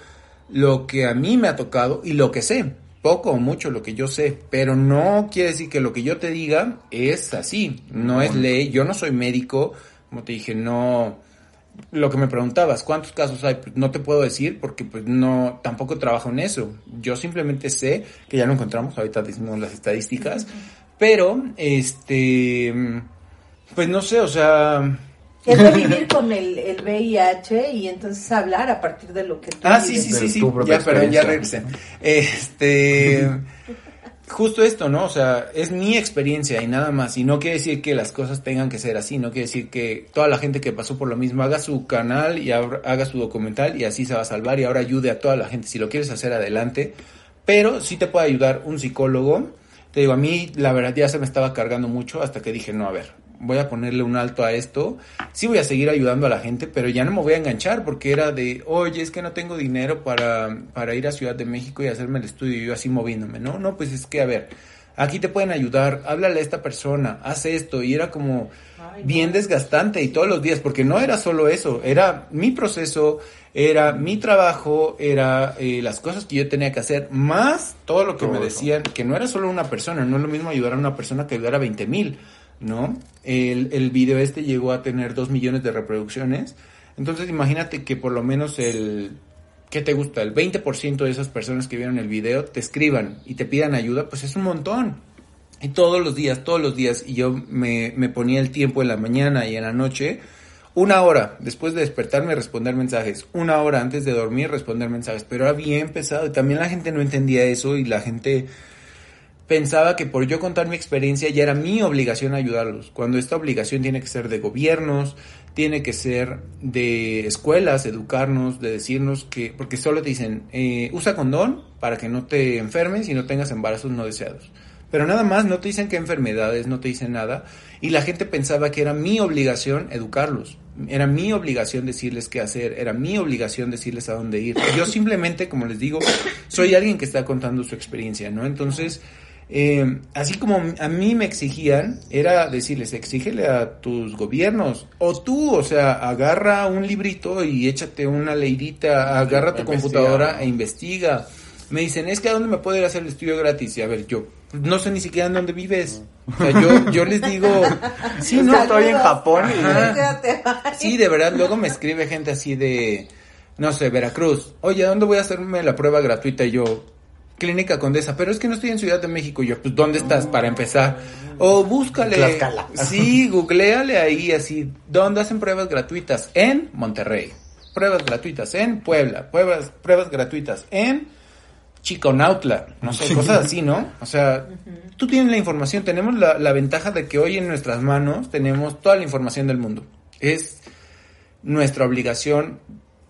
lo que a mí me ha tocado y lo que sé, poco o mucho lo que yo sé, pero no quiere decir que lo que yo te diga es así, no es ley, yo no soy médico, como te dije, no, lo que me preguntabas, ¿cuántos casos hay? Pues no te puedo decir porque pues no, tampoco trabajo en eso, yo simplemente sé que ya lo encontramos, ahorita decimos las estadísticas, pero este, pues no sé, o sea es de vivir con el, el, VIH y entonces hablar a partir de lo que tú Ah, sí, sí, sí, sí. Ya, pero ya regresé. Este. justo esto, ¿no? O sea, es mi experiencia y nada más. Y no quiere decir que las cosas tengan que ser así. No quiere decir que toda la gente que pasó por lo mismo haga su canal y haga su documental y así se va a salvar y ahora ayude a toda la gente. Si lo quieres hacer adelante. Pero sí te puede ayudar un psicólogo. Te digo, a mí la verdad ya se me estaba cargando mucho hasta que dije, no, a ver, voy a ponerle un alto a esto. Sí voy a seguir ayudando a la gente, pero ya no me voy a enganchar porque era de, oye, es que no tengo dinero para, para ir a Ciudad de México y hacerme el estudio y yo así moviéndome. No, no, pues es que, a ver, aquí te pueden ayudar, háblale a esta persona, haz esto. Y era como bien desgastante y todos los días, porque no era solo eso, era mi proceso, era mi trabajo, era eh, las cosas que yo tenía que hacer, más todo lo que me decían, que no era solo una persona, no es lo mismo ayudar a una persona que ayudar a 20 mil ¿no? El, el video este llegó a tener dos millones de reproducciones. Entonces imagínate que por lo menos el, ¿qué te gusta? El 20% de esas personas que vieron el video te escriban y te pidan ayuda, pues es un montón. Y todos los días, todos los días, y yo me, me ponía el tiempo en la mañana y en la noche, una hora después de despertarme responder mensajes, una hora antes de dormir responder mensajes, pero era bien pesado y también la gente no entendía eso y la gente pensaba que por yo contar mi experiencia ya era mi obligación ayudarlos, cuando esta obligación tiene que ser de gobiernos, tiene que ser de escuelas, educarnos, de decirnos que, porque solo te dicen, eh, usa condón para que no te enfermes y no tengas embarazos no deseados. Pero nada más, no te dicen qué enfermedades, no te dicen nada. Y la gente pensaba que era mi obligación educarlos. Era mi obligación decirles qué hacer. Era mi obligación decirles a dónde ir. Yo simplemente, como les digo, soy alguien que está contando su experiencia, ¿no? Entonces, eh, así como a mí me exigían, era decirles, exígele a tus gobiernos, o tú, o sea, agarra un librito y échate una leidita, agarra tu computadora e investiga. Me dicen, es que a dónde me puedo ir a hacer el estudio gratis. Y a ver, yo no sé ni siquiera en dónde vives. O sea, yo, yo les digo, sí, no, estoy en Japón. Sí, de verdad, luego me escribe gente así de, no sé, Veracruz. Oye, ¿a dónde voy a hacerme la prueba gratuita? Y yo, Clínica Condesa, pero es que no estoy en Ciudad de México. yo, pues, ¿dónde estás para empezar? O búscale. Sí, googleale ahí así. ¿Dónde hacen pruebas gratuitas? En Monterrey. Pruebas gratuitas en Puebla. Pruebas, pruebas gratuitas en Chiconautla. No sé, cosas así, ¿no? O sea, tú tienes la información. Tenemos la, la ventaja de que hoy en nuestras manos tenemos toda la información del mundo. Es nuestra obligación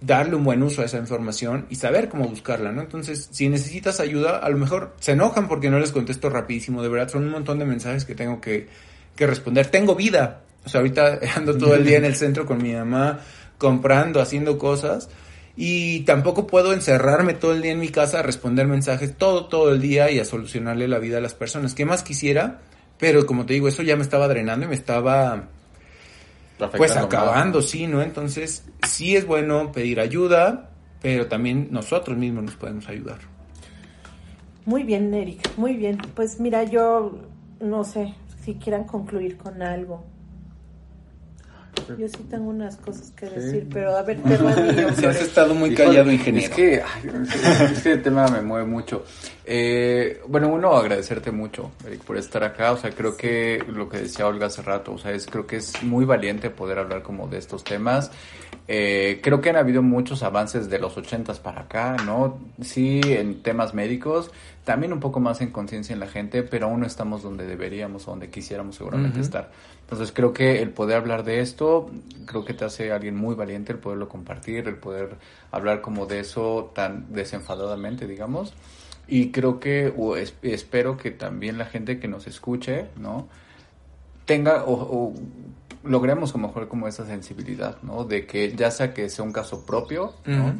darle un buen uso a esa información y saber cómo buscarla, ¿no? Entonces, si necesitas ayuda, a lo mejor se enojan porque no les contesto rapidísimo, de verdad, son un montón de mensajes que tengo que, que responder. Tengo vida, o sea, ahorita ando todo el día en el centro con mi mamá, comprando, haciendo cosas, y tampoco puedo encerrarme todo el día en mi casa a responder mensajes todo, todo el día y a solucionarle la vida a las personas. ¿Qué más quisiera? Pero como te digo, eso ya me estaba drenando y me estaba pues acabando, sí, ¿no? Entonces, sí es bueno pedir ayuda, pero también nosotros mismos nos podemos ayudar. Muy bien, Erika, muy bien. Pues mira, yo no sé si quieran concluir con algo. Yo sí tengo unas cosas que decir, pero a ver, te Si has estado muy callado, ingeniero. Es que, es que el tema me mueve mucho. Eh, bueno, uno, agradecerte mucho, Eric, por estar acá. O sea, creo que lo que decía Olga hace rato, o sea, es, creo que es muy valiente poder hablar como de estos temas. Eh, creo que han habido muchos avances de los ochentas para acá, ¿no? Sí, en temas médicos, también un poco más en conciencia en la gente, pero aún no estamos donde deberíamos o donde quisiéramos seguramente Ujú. estar. Entonces creo que el poder hablar de esto, creo que te hace alguien muy valiente el poderlo compartir, el poder hablar como de eso tan desenfadadamente, digamos. Y creo que, o es- espero que también la gente que nos escuche, ¿no? tenga o, o logremos a lo mejor como esa sensibilidad, ¿no? De que ya sea que sea un caso propio, ¿no? Ujú.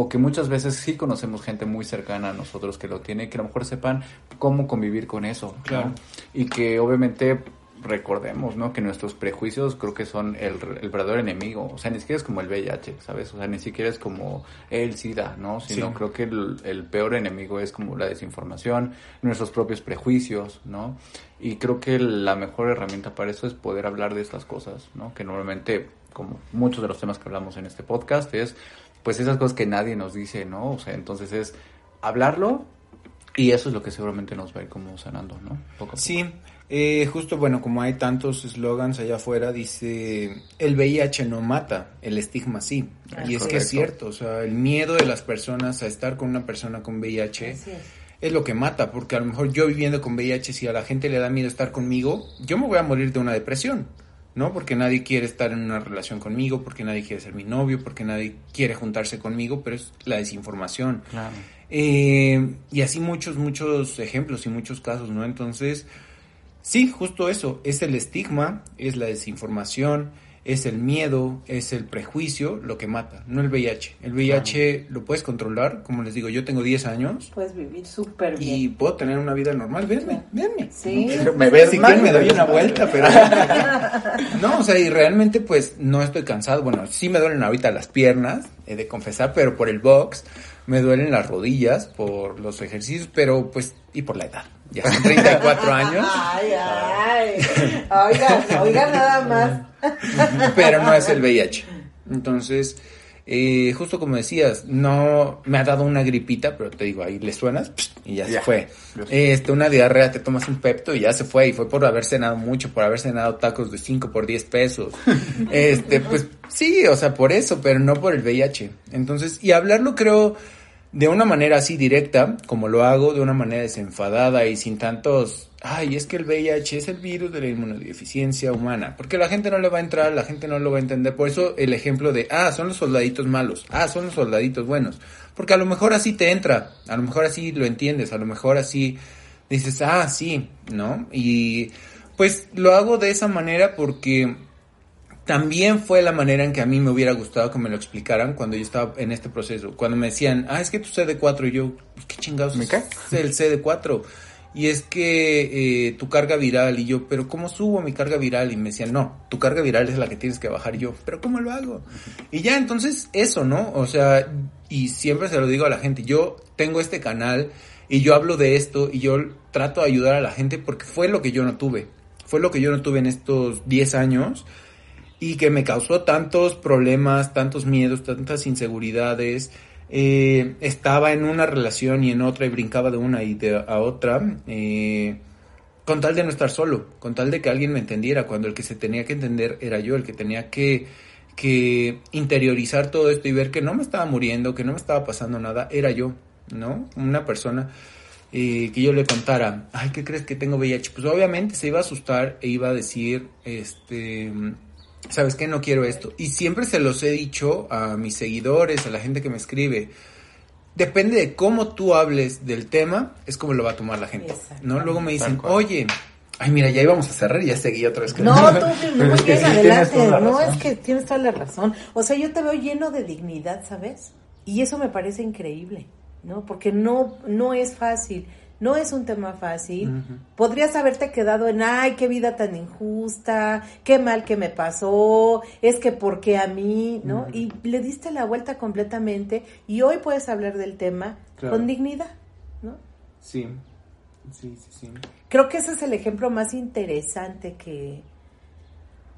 O que muchas veces sí conocemos gente muy cercana a nosotros que lo tiene, que a lo mejor sepan cómo convivir con eso, ¿no? Claro. Y que obviamente recordemos, ¿no? Que nuestros prejuicios creo que son el, el verdadero enemigo. O sea, ni siquiera es como el VIH, ¿sabes? O sea, ni siquiera es como el SIDA, ¿no? Sino Sí. creo que el, el peor enemigo es como la desinformación, nuestros propios prejuicios, ¿no? Y creo que la mejor herramienta para eso es poder hablar de estas cosas, ¿no? Que normalmente, como muchos de los temas que hablamos en este podcast, es pues esas cosas que nadie nos dice, ¿no? O sea, entonces es hablarlo y eso es lo que seguramente nos va a ir como sanando, ¿no? Poco a poco. Sí, eh, justo bueno, como hay tantos eslogans allá afuera, dice, el VIH no mata, el estigma sí. Así y es es. que es cierto, o sea, el miedo de las personas a estar con una persona con VIH es. es lo que mata, porque a lo mejor yo viviendo con VIH, si a la gente le da miedo estar conmigo, yo me voy a morir de una depresión, ¿no? Porque nadie quiere estar en una relación conmigo, porque nadie quiere ser mi novio, porque nadie quiere juntarse conmigo, pero es la desinformación. Claro. Eh, y así muchos, muchos ejemplos y muchos casos, ¿no? Entonces, sí, justo eso, es el estigma, es la desinformación, es el miedo, es el prejuicio lo que mata, no el VIH. El VIH lo puedes controlar, como les digo, yo tengo 10 años Puedes vivir súper bien. y puedo tener una vida normal, véanme, véanme. Sí. Me ves si me doy una vuelta, pero no, o sea, y realmente pues no estoy cansado. Bueno, sí me duelen ahorita las piernas, he de confesar, pero por el box me duelen las rodillas por los ejercicios, pero pues y por la edad. Ya son 34 años, Ay, ay. Oigan, oigan nada más. pero no es el VIH. Entonces, eh, justo como decías, no me ha dado una gripita, pero te digo, ahí le suenas y ya, se fue. Este, una diarrea, te tomas un pepto y ya se fue. Y fue por haber cenado mucho, por haber cenado tacos de 5 por 10 pesos. Este, pues sí, o sea, por eso, pero no por el VIH. Entonces, y hablarlo creo de una manera así directa, como lo hago, de una manera desenfadada y sin tantos, ay, es que el VIH es el virus de la inmunodeficiencia humana, porque la gente no le va a entrar, la gente no lo va a entender, por eso el ejemplo de, ah, son los soldaditos malos, ah, son los soldaditos buenos, porque a lo mejor así te entra, a lo mejor así lo entiendes, a lo mejor así dices, ah, sí, ¿no? Y pues lo hago de esa manera porque también fue la manera en que a mí me hubiera gustado que me lo explicaran cuando yo estaba en este proceso. Cuando me decían, ah, es que tu CD4, y yo, ¿qué chingados ¿Me es el CD4? Y es que eh, tu carga viral, y yo, pero ¿cómo subo mi carga viral? Y me decían, no, tu carga viral es la que tienes que bajar. Y yo, pero ¿cómo lo hago? Y ya, entonces, eso, ¿no? O sea, y siempre se lo digo a la gente, yo tengo este canal y yo hablo de esto y yo trato de ayudar a la gente porque fue lo que yo no tuve. Fue lo que yo no tuve en estos 10 años y que me causó tantos problemas, tantos miedos, tantas inseguridades. Eh, estaba en una relación y en otra y brincaba de una y de a otra. eh, con tal de no estar solo, con tal de que alguien me entendiera, cuando el que se tenía que entender era yo, el que tenía que, que interiorizar todo esto y ver que no me estaba muriendo, que no me estaba pasando nada, era yo, ¿no? Una persona eh, que yo le contara, ay, ¿qué crees que tengo VIH? Pues obviamente se iba a asustar e iba a decir, este, ¿sabes qué? No quiero esto. Y siempre se los he dicho a mis seguidores, a la gente que me escribe. Depende de cómo tú hables del tema, es como lo va a tomar la gente, ¿no? Luego me dicen, oye, ay, mira, ya íbamos a cerrar y ya seguí otra vez. No, tú Pero no, es que sí adelante. No, es que tienes toda la razón. O sea, yo te veo lleno de dignidad, ¿sabes? Y eso me parece increíble, ¿no? Porque no, no es fácil. No es un tema fácil. Podrías haberte quedado en, ay, qué vida tan injusta, qué mal que me pasó, es que por qué a mí, ¿no? Y le diste la vuelta completamente y hoy puedes hablar del tema Claro. con dignidad, ¿no? Sí, sí, sí, sí. Creo que ese es el ejemplo más interesante que...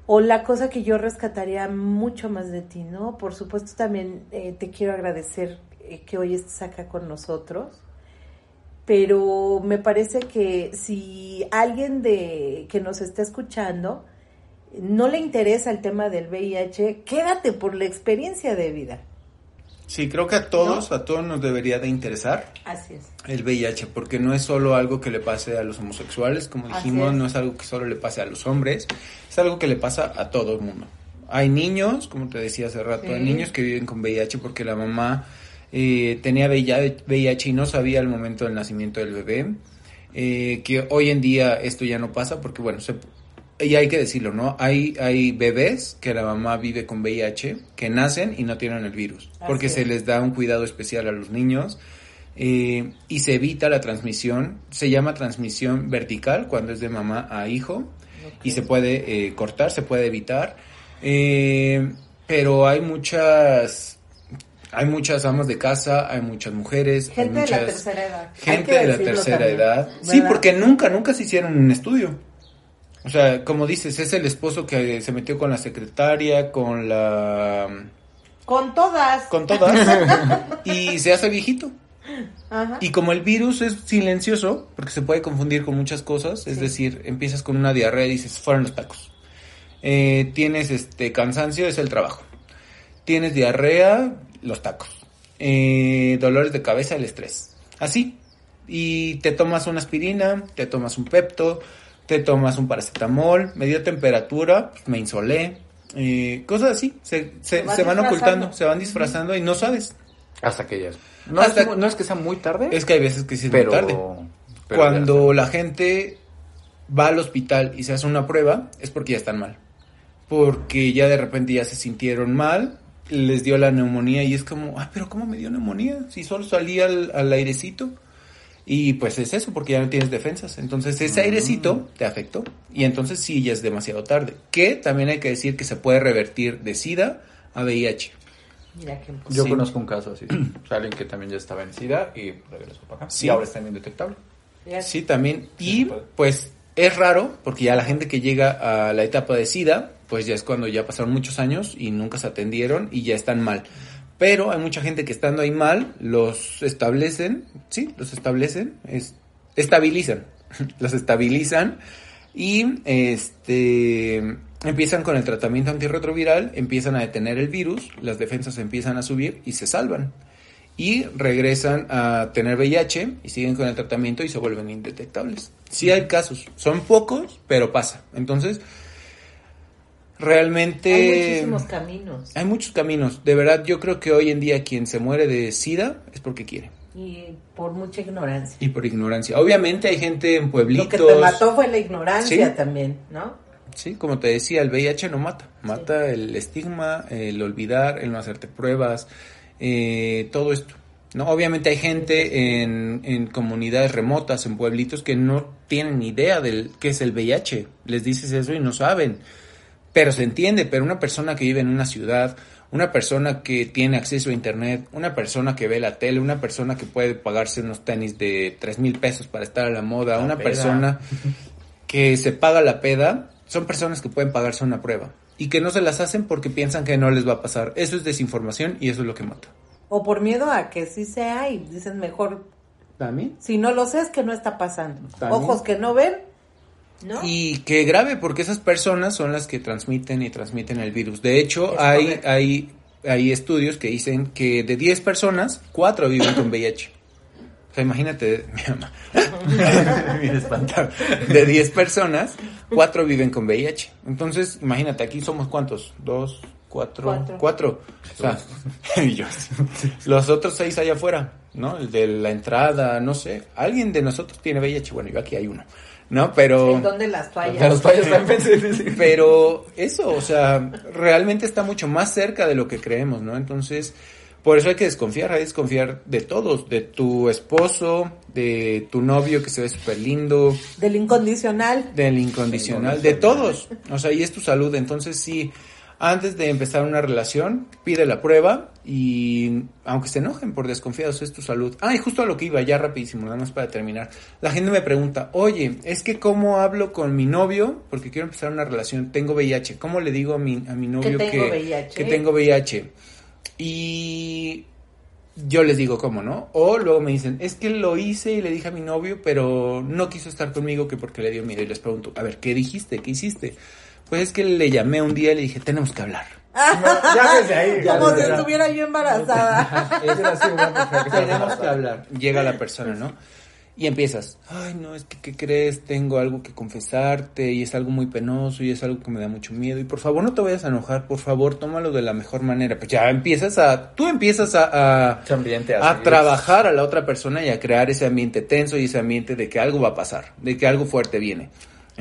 O la cosa que yo rescataría mucho más de ti, ¿no? Por supuesto también eh, te quiero agradecer eh, que hoy estés acá con nosotros, pero me parece que si alguien de que nos está escuchando no le interesa el tema del VIH, quédate por la experiencia de vida. Sí, creo que a todos, a todos nos debería de interesar Así es. el VIH, porque no es solo algo que le pase a los homosexuales, como dijimos, es. no es algo que solo le pase a los hombres, es algo que le pasa a todo el mundo. Hay niños, como te decía hace rato, Sí. hay niños que viven con VIH porque la mamá eh, tenía VIH y no sabía al momento del nacimiento del bebé, eh, que hoy en día esto ya no pasa porque, bueno, se, y hay que decirlo, ¿no? Hay, hay bebés que la mamá vive con VIH que nacen y no tienen el virus, porque se es. les da un cuidado especial a los niños eh, y se evita la transmisión, se llama transmisión vertical cuando es de mamá a hijo y se puede eh, cortar, se puede evitar, eh, pero hay muchas... Hay muchas amas de casa, hay muchas mujeres, hay Gente de la tercera edad. Gente de la tercera también, edad. Sí, porque nunca, nunca se hicieron un estudio. O sea, como dices, es el esposo que se metió con la secretaria, con la... Con todas. con todas, y se hace viejito. Ajá. Y como el virus es silencioso, porque se puede confundir con muchas cosas, es Sí. decir, empiezas con una diarrea y dices, fueron los tacos. Eh, tienes este cansancio, es el trabajo. Tienes diarrea, los tacos. Eh, dolores de cabeza, el estrés. Así. Y te tomas una aspirina, te tomas un pepto, te tomas un paracetamol, me dio temperatura, pues, me insolé. eh, cosas así. Se, se, Se van se van disfrazando. ocultando, se van disfrazando y no sabes. Hasta que ya es. No, Hasta- es, no es que sea muy tarde, Es que hay veces que sí es muy tarde. pero Cuando la gente va al hospital y se hace una prueba, es porque ya están mal. Porque ya de repente ya se sintieron mal, les dio la neumonía y es como, ah, pero ¿cómo me dio neumonía? Si solo salí al, al airecito. Y pues es eso, porque ya no tienes defensas. Entonces ese airecito te afectó. Y entonces sí, ya es demasiado tarde. Que también hay que decir que se puede revertir de SIDA a VIH. Mira qué Yo Sí. conozco un caso así. O sea, alguien que también ya estaba en SIDA y regresó para acá. Sí. Y ahora está indetectable. Fíjate. Sí, también. Sí, Y puede. pues es raro porque ya la gente que llega a la etapa de SIDA, pues ya es cuando ya pasaron muchos años y nunca se atendieron y ya están mal. Pero hay mucha gente que estando ahí mal, los establecen, sí, los establecen, es, estabilizan, los estabilizan y este empiezan con el tratamiento antirretroviral, empiezan a detener el virus, las defensas empiezan a subir y se salvan y regresan a tener VIH y siguen con el tratamiento y se vuelven indetectables. Sí hay casos, son pocos, pero pasa. Entonces, realmente... Hay muchísimos caminos. Hay muchos caminos. De verdad, yo creo que hoy en día quien se muere de SIDA es porque quiere. Y por mucha ignorancia. Y por ignorancia. Obviamente hay gente en pueblitos. Lo que te mató fue la ignorancia Sí. también, ¿no? Sí, como te decía, el VIH no mata. Mata el estigma, el olvidar, el no hacerte pruebas, eh, todo esto. ¿no? Obviamente hay gente en, en comunidades remotas, en pueblitos, que no tienen ni idea del qué es el VIH. Les dices eso y no saben. Pero se entiende, pero una persona que vive en una ciudad, una persona que tiene acceso a internet, una persona que ve la tele, una persona que puede pagarse unos tenis de tres mil pesos para estar a la moda, La una peda. persona que se paga la peda, son personas que pueden pagarse una prueba y que no se las hacen porque piensan que no les va a pasar. Eso es desinformación y eso es lo que mata. O por miedo a que sí sea y dicen mejor, ¿También? si no lo sé es que no está pasando. También. Ojos que no ven, ¿no? Y qué grave, porque esas personas son las que transmiten y transmiten el virus. De hecho, hay, hay, hay estudios que dicen que de 10 personas, 4 viven con VIH. O sea, imagínate, mi mamá. Bien espantado. De 10 personas, 4 viven con VIH. Entonces, imagínate, aquí somos cuántos? Dos, cuatro, Cuatro. cuatro. O sea. Los otros seis allá afuera, ¿no? El de la entrada, no sé. Alguien de nosotros tiene VIH. Bueno, yo aquí hay uno. ¿No? Pero. ¿En dónde las fallas? Ya los fallos están pensando. Pero eso, o sea, realmente está mucho más cerca de lo que creemos, ¿no? Entonces, por eso hay que desconfiar, hay que desconfiar de todos, de tu esposo, de tu novio que se ve súper lindo, Del incondicional. del incondicional, de todos. O sea, y es tu salud. Entonces, sí, antes de empezar una relación, pide la prueba y aunque se enojen por desconfiados, es tu salud. Ah, y justo a lo que iba, ya rapidísimo, nada más para terminar. La gente me pregunta, oye, es que cómo hablo con mi novio, porque quiero empezar una relación, tengo VIH, ¿cómo le digo a mi, a mi novio tengo que, VIH? que tengo VIH? Y yo les digo cómo, ¿no? O luego me dicen, es que lo hice y le dije a mi novio, pero no quiso estar conmigo que porque le dio miedo. Y les pregunto, a ver, ¿qué dijiste? ¿Qué hiciste? Pues es que le llamé un día y le dije, tenemos que hablar. Ya desde ahí. Ya Como si desde estuviera yo embarazada. Tenemos que hablar. Llega la persona, ¿no? Y empiezas, ay, no, es que, ¿qué crees? Tengo algo que confesarte y es algo muy penoso y es algo que me da mucho miedo. Y por favor, no te vayas a enojar, por favor, tómalo de la mejor manera. Pues ya empiezas a, tú empiezas a, a, ambiente a trabajar a la otra persona y a crear ese ambiente tenso y ese ambiente de que algo va a pasar, de que algo fuerte viene.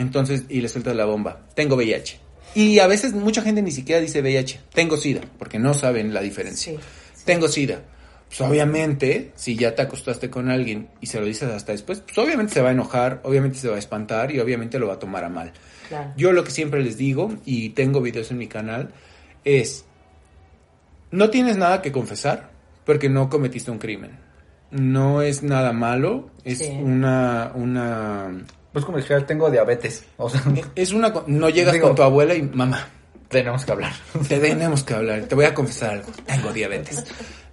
Entonces, y le sueltas la bomba, tengo VIH. Y a veces mucha gente ni siquiera dice VIH, tengo SIDA, porque no saben la diferencia. Sí, Tengo SIDA. Pues obviamente, si ya te acostaste con alguien y se lo dices hasta después, pues obviamente se va a enojar, obviamente se va a espantar y obviamente lo va a tomar a mal. Claro. Yo lo que siempre les digo, y tengo videos en mi canal, es, no tienes nada que confesar porque no cometiste un crimen. No es nada malo, es Sí. una, una, Pues como dijera, tengo diabetes. O sea, es una, no llegas Digo- con tu abuela y mamá, tenemos que hablar. te tenemos que hablar, te voy a confesar algo, tengo diabetes.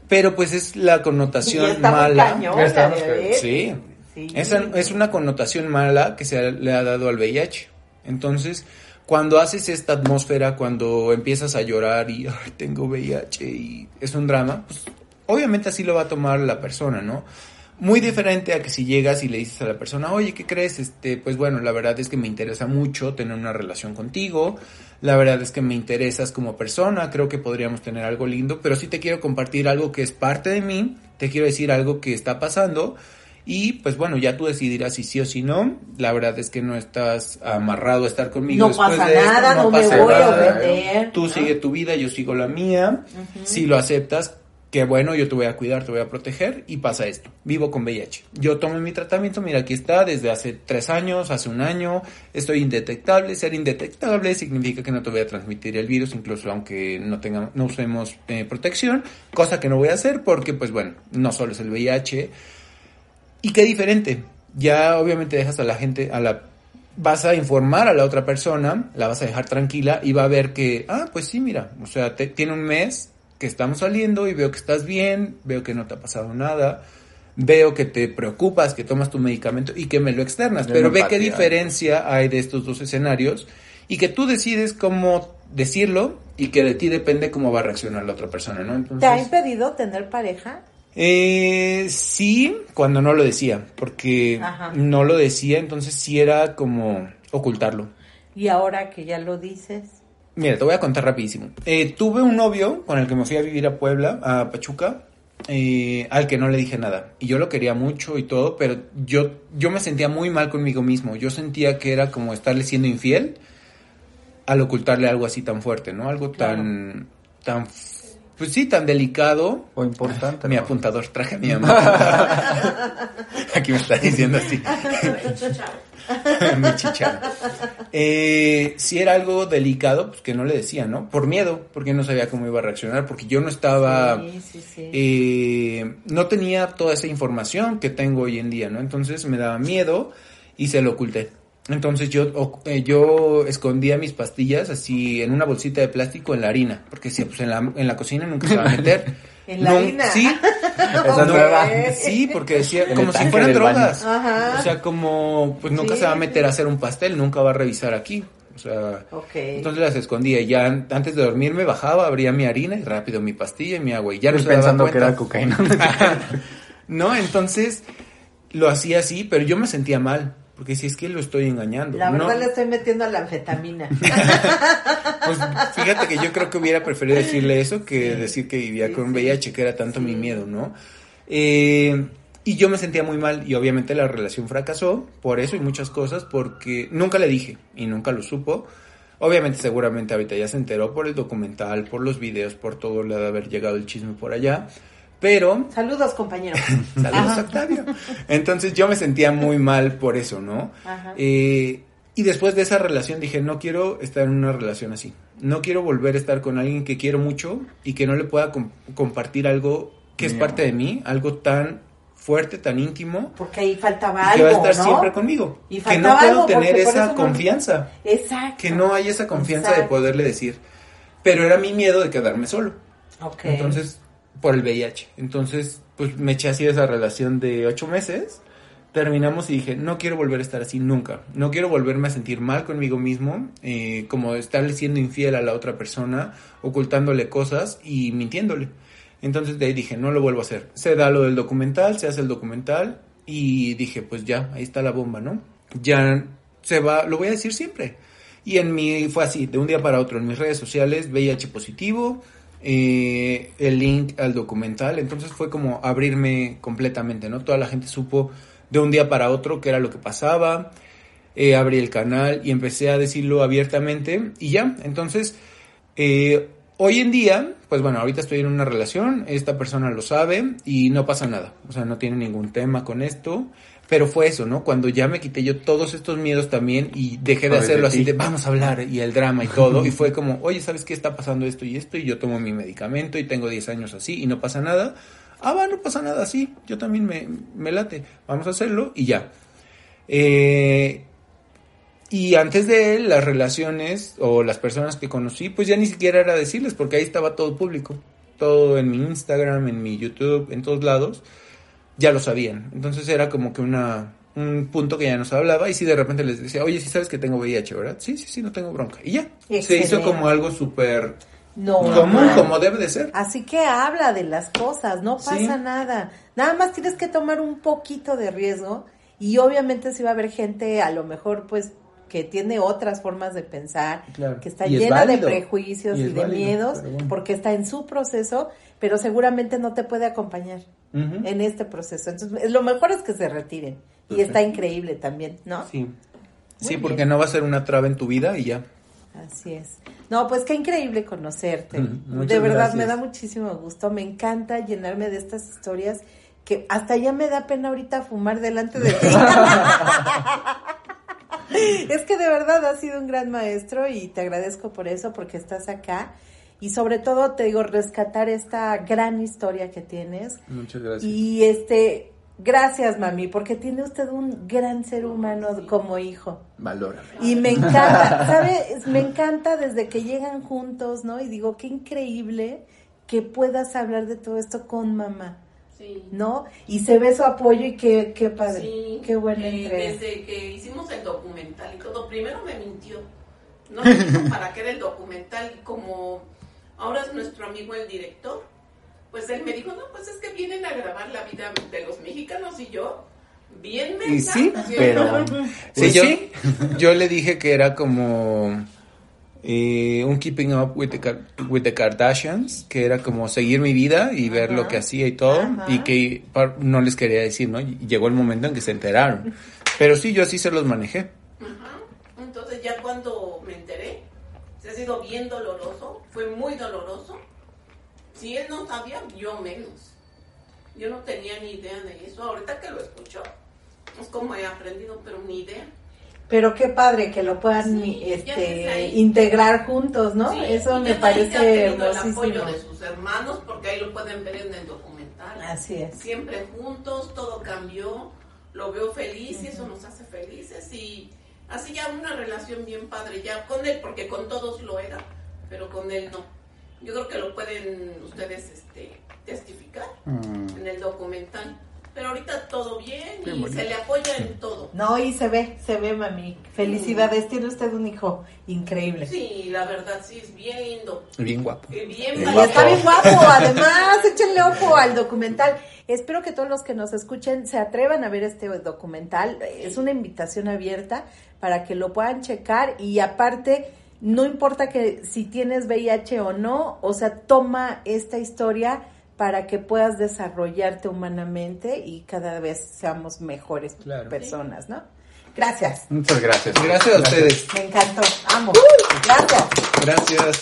Pero pues es la connotación está muy mala. cañón, que-. Sí. Sí. Esa es una connotación mala que se le ha dado al VIH. Entonces, cuando haces esta atmósfera, cuando empiezas a llorar y "Ay, tengo VIH y es un drama, pues obviamente así lo va a tomar la persona, ¿no? Muy diferente a que si llegas y le dices a la persona, oye, ¿qué crees? Este, pues bueno, la verdad es que me interesa mucho tener una relación contigo, la verdad es que me interesas como persona, creo que podríamos tener algo lindo, pero sí te quiero compartir algo que es parte de mí, te quiero decir algo que está pasando y pues bueno, ya tú decidirás si sí o si no, la verdad es que no estás amarrado a estar conmigo. No después pasa de esto, nada, no, me voy a nada. ofender. Tú ¿no? sigue tu vida, yo sigo la mía. Si lo aceptas, que bueno, yo te voy a cuidar, te voy a proteger y pasa esto. Vivo con VIH. Yo tomo mi tratamiento, mira, aquí está, desde hace tres años, hace un año, estoy indetectable. Ser indetectable significa que no te voy a transmitir el virus, incluso aunque no tengamos, no usemos eh, protección, cosa que no voy a hacer porque, pues bueno, no solo es el VIH. Y qué diferente. Ya obviamente dejas a la gente, a la vas a informar a la otra persona, la vas a dejar tranquila y va a ver que, ah, pues sí, mira, o sea, te- tiene un mes que estamos saliendo y veo que estás bien, veo que no te ha pasado nada, veo que te preocupas, que tomas tu medicamento y que me lo externas, pero ve qué diferencia hay de estos dos escenarios y que tú decides cómo decirlo y que de ti depende cómo va a reaccionar la otra persona, ¿no? Entonces, ¿Te ha impedido tener pareja? eh, sí, cuando no lo decía, porque Ajá. no lo decía, entonces sí era como ocultarlo. Y ahora que ya lo dices. Mira, te voy a contar rapidísimo. Eh, tuve un novio con el que me fui a vivir a Puebla, a Pachuca, eh, al que no le dije nada. Y yo lo quería mucho y todo, pero yo, yo me sentía muy mal conmigo mismo. Yo sentía que era como estarle siendo infiel al ocultarle algo así tan fuerte, ¿no? Algo tan, tan, pues sí, tan delicado. O importante. Mi ¿no? apuntador, traje a mi mamá. Aquí me está diciendo así. mi chicharo. Eh, si era algo delicado, pues que no le decía, ¿no? Por miedo, porque no sabía cómo iba a reaccionar, porque yo no estaba, Sí, sí, sí. eh, no tenía toda esa información que tengo hoy en día, ¿no? Entonces me daba miedo y se lo oculté. Entonces yo, eh, yo escondía mis pastillas así en una bolsita de plástico en la harina, porque si pues en la, en la cocina nunca se va a meter. ¿En la No, harina? Sí, Esa es no, nueva. sí, porque decía, En como si fueran drogas. Ajá. O sea, como, pues nunca Sí, se va a meter sí. a hacer un pastel, nunca va a revisar aquí. O sea, entonces las escondía. y Ya an- antes de dormirme bajaba, abría mi harina y rápido mi pastilla y mi agua. Y ya no se pensando que era cocaína. no, entonces lo hacía así, pero yo me sentía mal. Porque si es que lo estoy engañando. La no, verdad le estoy metiendo a la anfetamina. Pues fíjate que yo creo que hubiera preferido decirle eso que decir que vivía Sí, con. VIH, que era tanto Sí. mi miedo, ¿no? Eh, y yo me sentía muy mal y obviamente la relación fracasó por eso y muchas cosas porque nunca le dije y nunca lo supo. Obviamente seguramente ahorita ya se enteró por el documental, por los videos, por todo le ha de haber llegado el chisme por allá. Pero Saludos, compañero. Saludos, Octavio. Entonces yo me sentía muy mal por eso, ¿no? Ajá. Eh, y después de esa relación dije, no quiero estar en una relación así. No quiero volver a estar con alguien que quiero mucho y que no le pueda com- compartir algo que es parte de mí, algo tan fuerte, tan íntimo, Porque ahí faltaba y que algo, va a estar ¿no? siempre conmigo. Y que no faltaba puedo algo, tener esa no- confianza. Exacto. Que no hay esa confianza de poderle decir. Pero era mi miedo de quedarme solo. Ok. Entonces, por el VIH. Entonces, pues me eché así esa relación de ocho meses. terminamos y dije, no quiero volver a estar así nunca. No quiero volverme a sentir mal conmigo mismo, eh, como estarle siendo infiel a la otra persona, ocultándole cosas y mintiéndole. Entonces de ahí dije, no lo vuelvo a hacer. Se da lo del documental, se hace el documental y dije, pues ya, ahí está la bomba, ¿no? Ya se va, lo voy a decir siempre. Y en mi, fue así, de un día para otro, en mis redes sociales, VIH positivo, eh, el link al documental, entonces fue como abrirme completamente, ¿no? Toda la gente supo de un día para otro qué era lo que pasaba, eh, abrí el canal y empecé a decirlo abiertamente y ya, entonces, eh, hoy en día, pues bueno, ahorita estoy en una relación, esta persona lo sabe y no pasa nada, o sea, no tiene ningún tema con esto, pero fue eso, ¿no? Cuando ya me quité yo todos estos miedos también y dejé de hacerlo de así de vamos a hablar y el drama y todo, y fue como, oye, ¿sabes qué está pasando esto y esto? Y yo tomo mi medicamento y tengo 10 años así y no pasa nada. Ah, va, no pasa nada, sí, yo también me, me late, vamos a hacerlo y ya. Eh, y antes de él, las relaciones o las personas que conocí, pues ya ni siquiera era decirles, porque ahí estaba todo público. Todo en mi Instagram, en mi YouTube, en todos lados, ya lo sabían. Entonces era como que una, un punto que ya nos hablaba y si de repente les decía, oye, sí sabes que tengo VIH, ¿verdad? Sí, sí, sí, no tengo bronca. Y ya. Se hizo como algo súper No. común, como debe de ser. Así que habla de las cosas, no pasa Sí. nada. Nada más tienes que tomar un poquito de riesgo y obviamente si va a haber gente a lo mejor pues que tiene otras formas de pensar, Claro. que está Y es llena de prejuicios Y de válido, miedos, bueno. porque está en su proceso, pero seguramente no te puede acompañar en este proceso. Entonces, lo mejor es que se retiren. Y está increíble también, ¿no? Sí. Muy Sí, bien. porque no va a ser una traba en tu vida y ya. Así es. No, pues qué increíble conocerte. Mm, muchas de verdad, me da muchísimo gusto. Me encanta llenarme de estas historias que hasta ya me da pena ahorita fumar delante de ti. es que de verdad has sido un gran maestro y te agradezco por eso, porque estás acá. Y sobre todo, te digo, rescatar esta gran historia que tienes. Muchas gracias. Y este, gracias, mami, porque tiene usted un gran ser humano como hijo. Valórame. Y me encanta, ¿sabes? Me encanta desde que llegan juntos, ¿no? Y digo, qué increíble que puedas hablar de todo esto con mamá, Sí. ¿no? Y se ve su apoyo y qué, qué padre, Sí, qué buena eh, entrega. Desde que hicimos el documental y todo, primero me mintió. No me dijo para qué era el documental y como ahora es nuestro amigo el director, pues él me dijo, no, pues es que vienen a grabar la vida de los mexicanos y yo, bien Y mensa, sí, ¿sí pero... no? Sí, Pues yo, sí. yo le dije que era como eh, un keeping up with the, Kar- with the Kardashians, que era como seguir mi vida y ver lo que hacía y todo, y que no les quería decir, ¿no? Llegó el momento en que se enteraron. Pero sí, yo así se los manejé. Entonces ya cuando me enteré, se ha sido bien doloroso, fue muy doloroso. Si él no sabía, yo menos. Yo no tenía ni idea de eso. Ahorita que lo escucho, es como he aprendido, pero ni idea. Pero qué padre que lo puedan Sí, este, integrar juntos, ¿no? Sí, Eso me parece el hermosísimo. apoyo de sus hermanos, porque ahí lo pueden ver en el documental. Así es. Siempre juntos, todo cambió, lo veo feliz y eso nos hace felices y así ya una relación bien padre ya con él, porque con todos lo era, pero con él no. Yo creo que lo pueden ustedes este, testificar Mm. en el documental. Pero ahorita todo bien Qué y bonito. se le apoya en todo. No, y se ve, se ve, mami. Felicidades, tiene usted un hijo increíble. Sí, la verdad sí es bien lindo. Bien guapo. y Bien Y valiente. está bien guapo, además, échenle ojo al documental. Espero que todos los que nos escuchen se atrevan a ver este documental. Es una invitación abierta para que lo puedan checar y aparte, no importa que si tienes VIH o no, o sea, toma esta historia para que puedas desarrollarte humanamente y cada vez seamos mejores Claro. personas, ¿no? Gracias. Muchas gracias. Gracias a ustedes. Me encantó. Amo. Gracias. Gracias.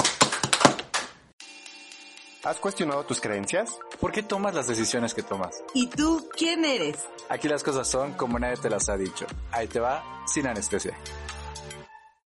¿Has cuestionado tus creencias? ¿Por qué tomas las decisiones que tomas? ¿Y tú quién eres? Aquí las cosas son como nadie te las ha dicho. Ahí te va, sin anestesia.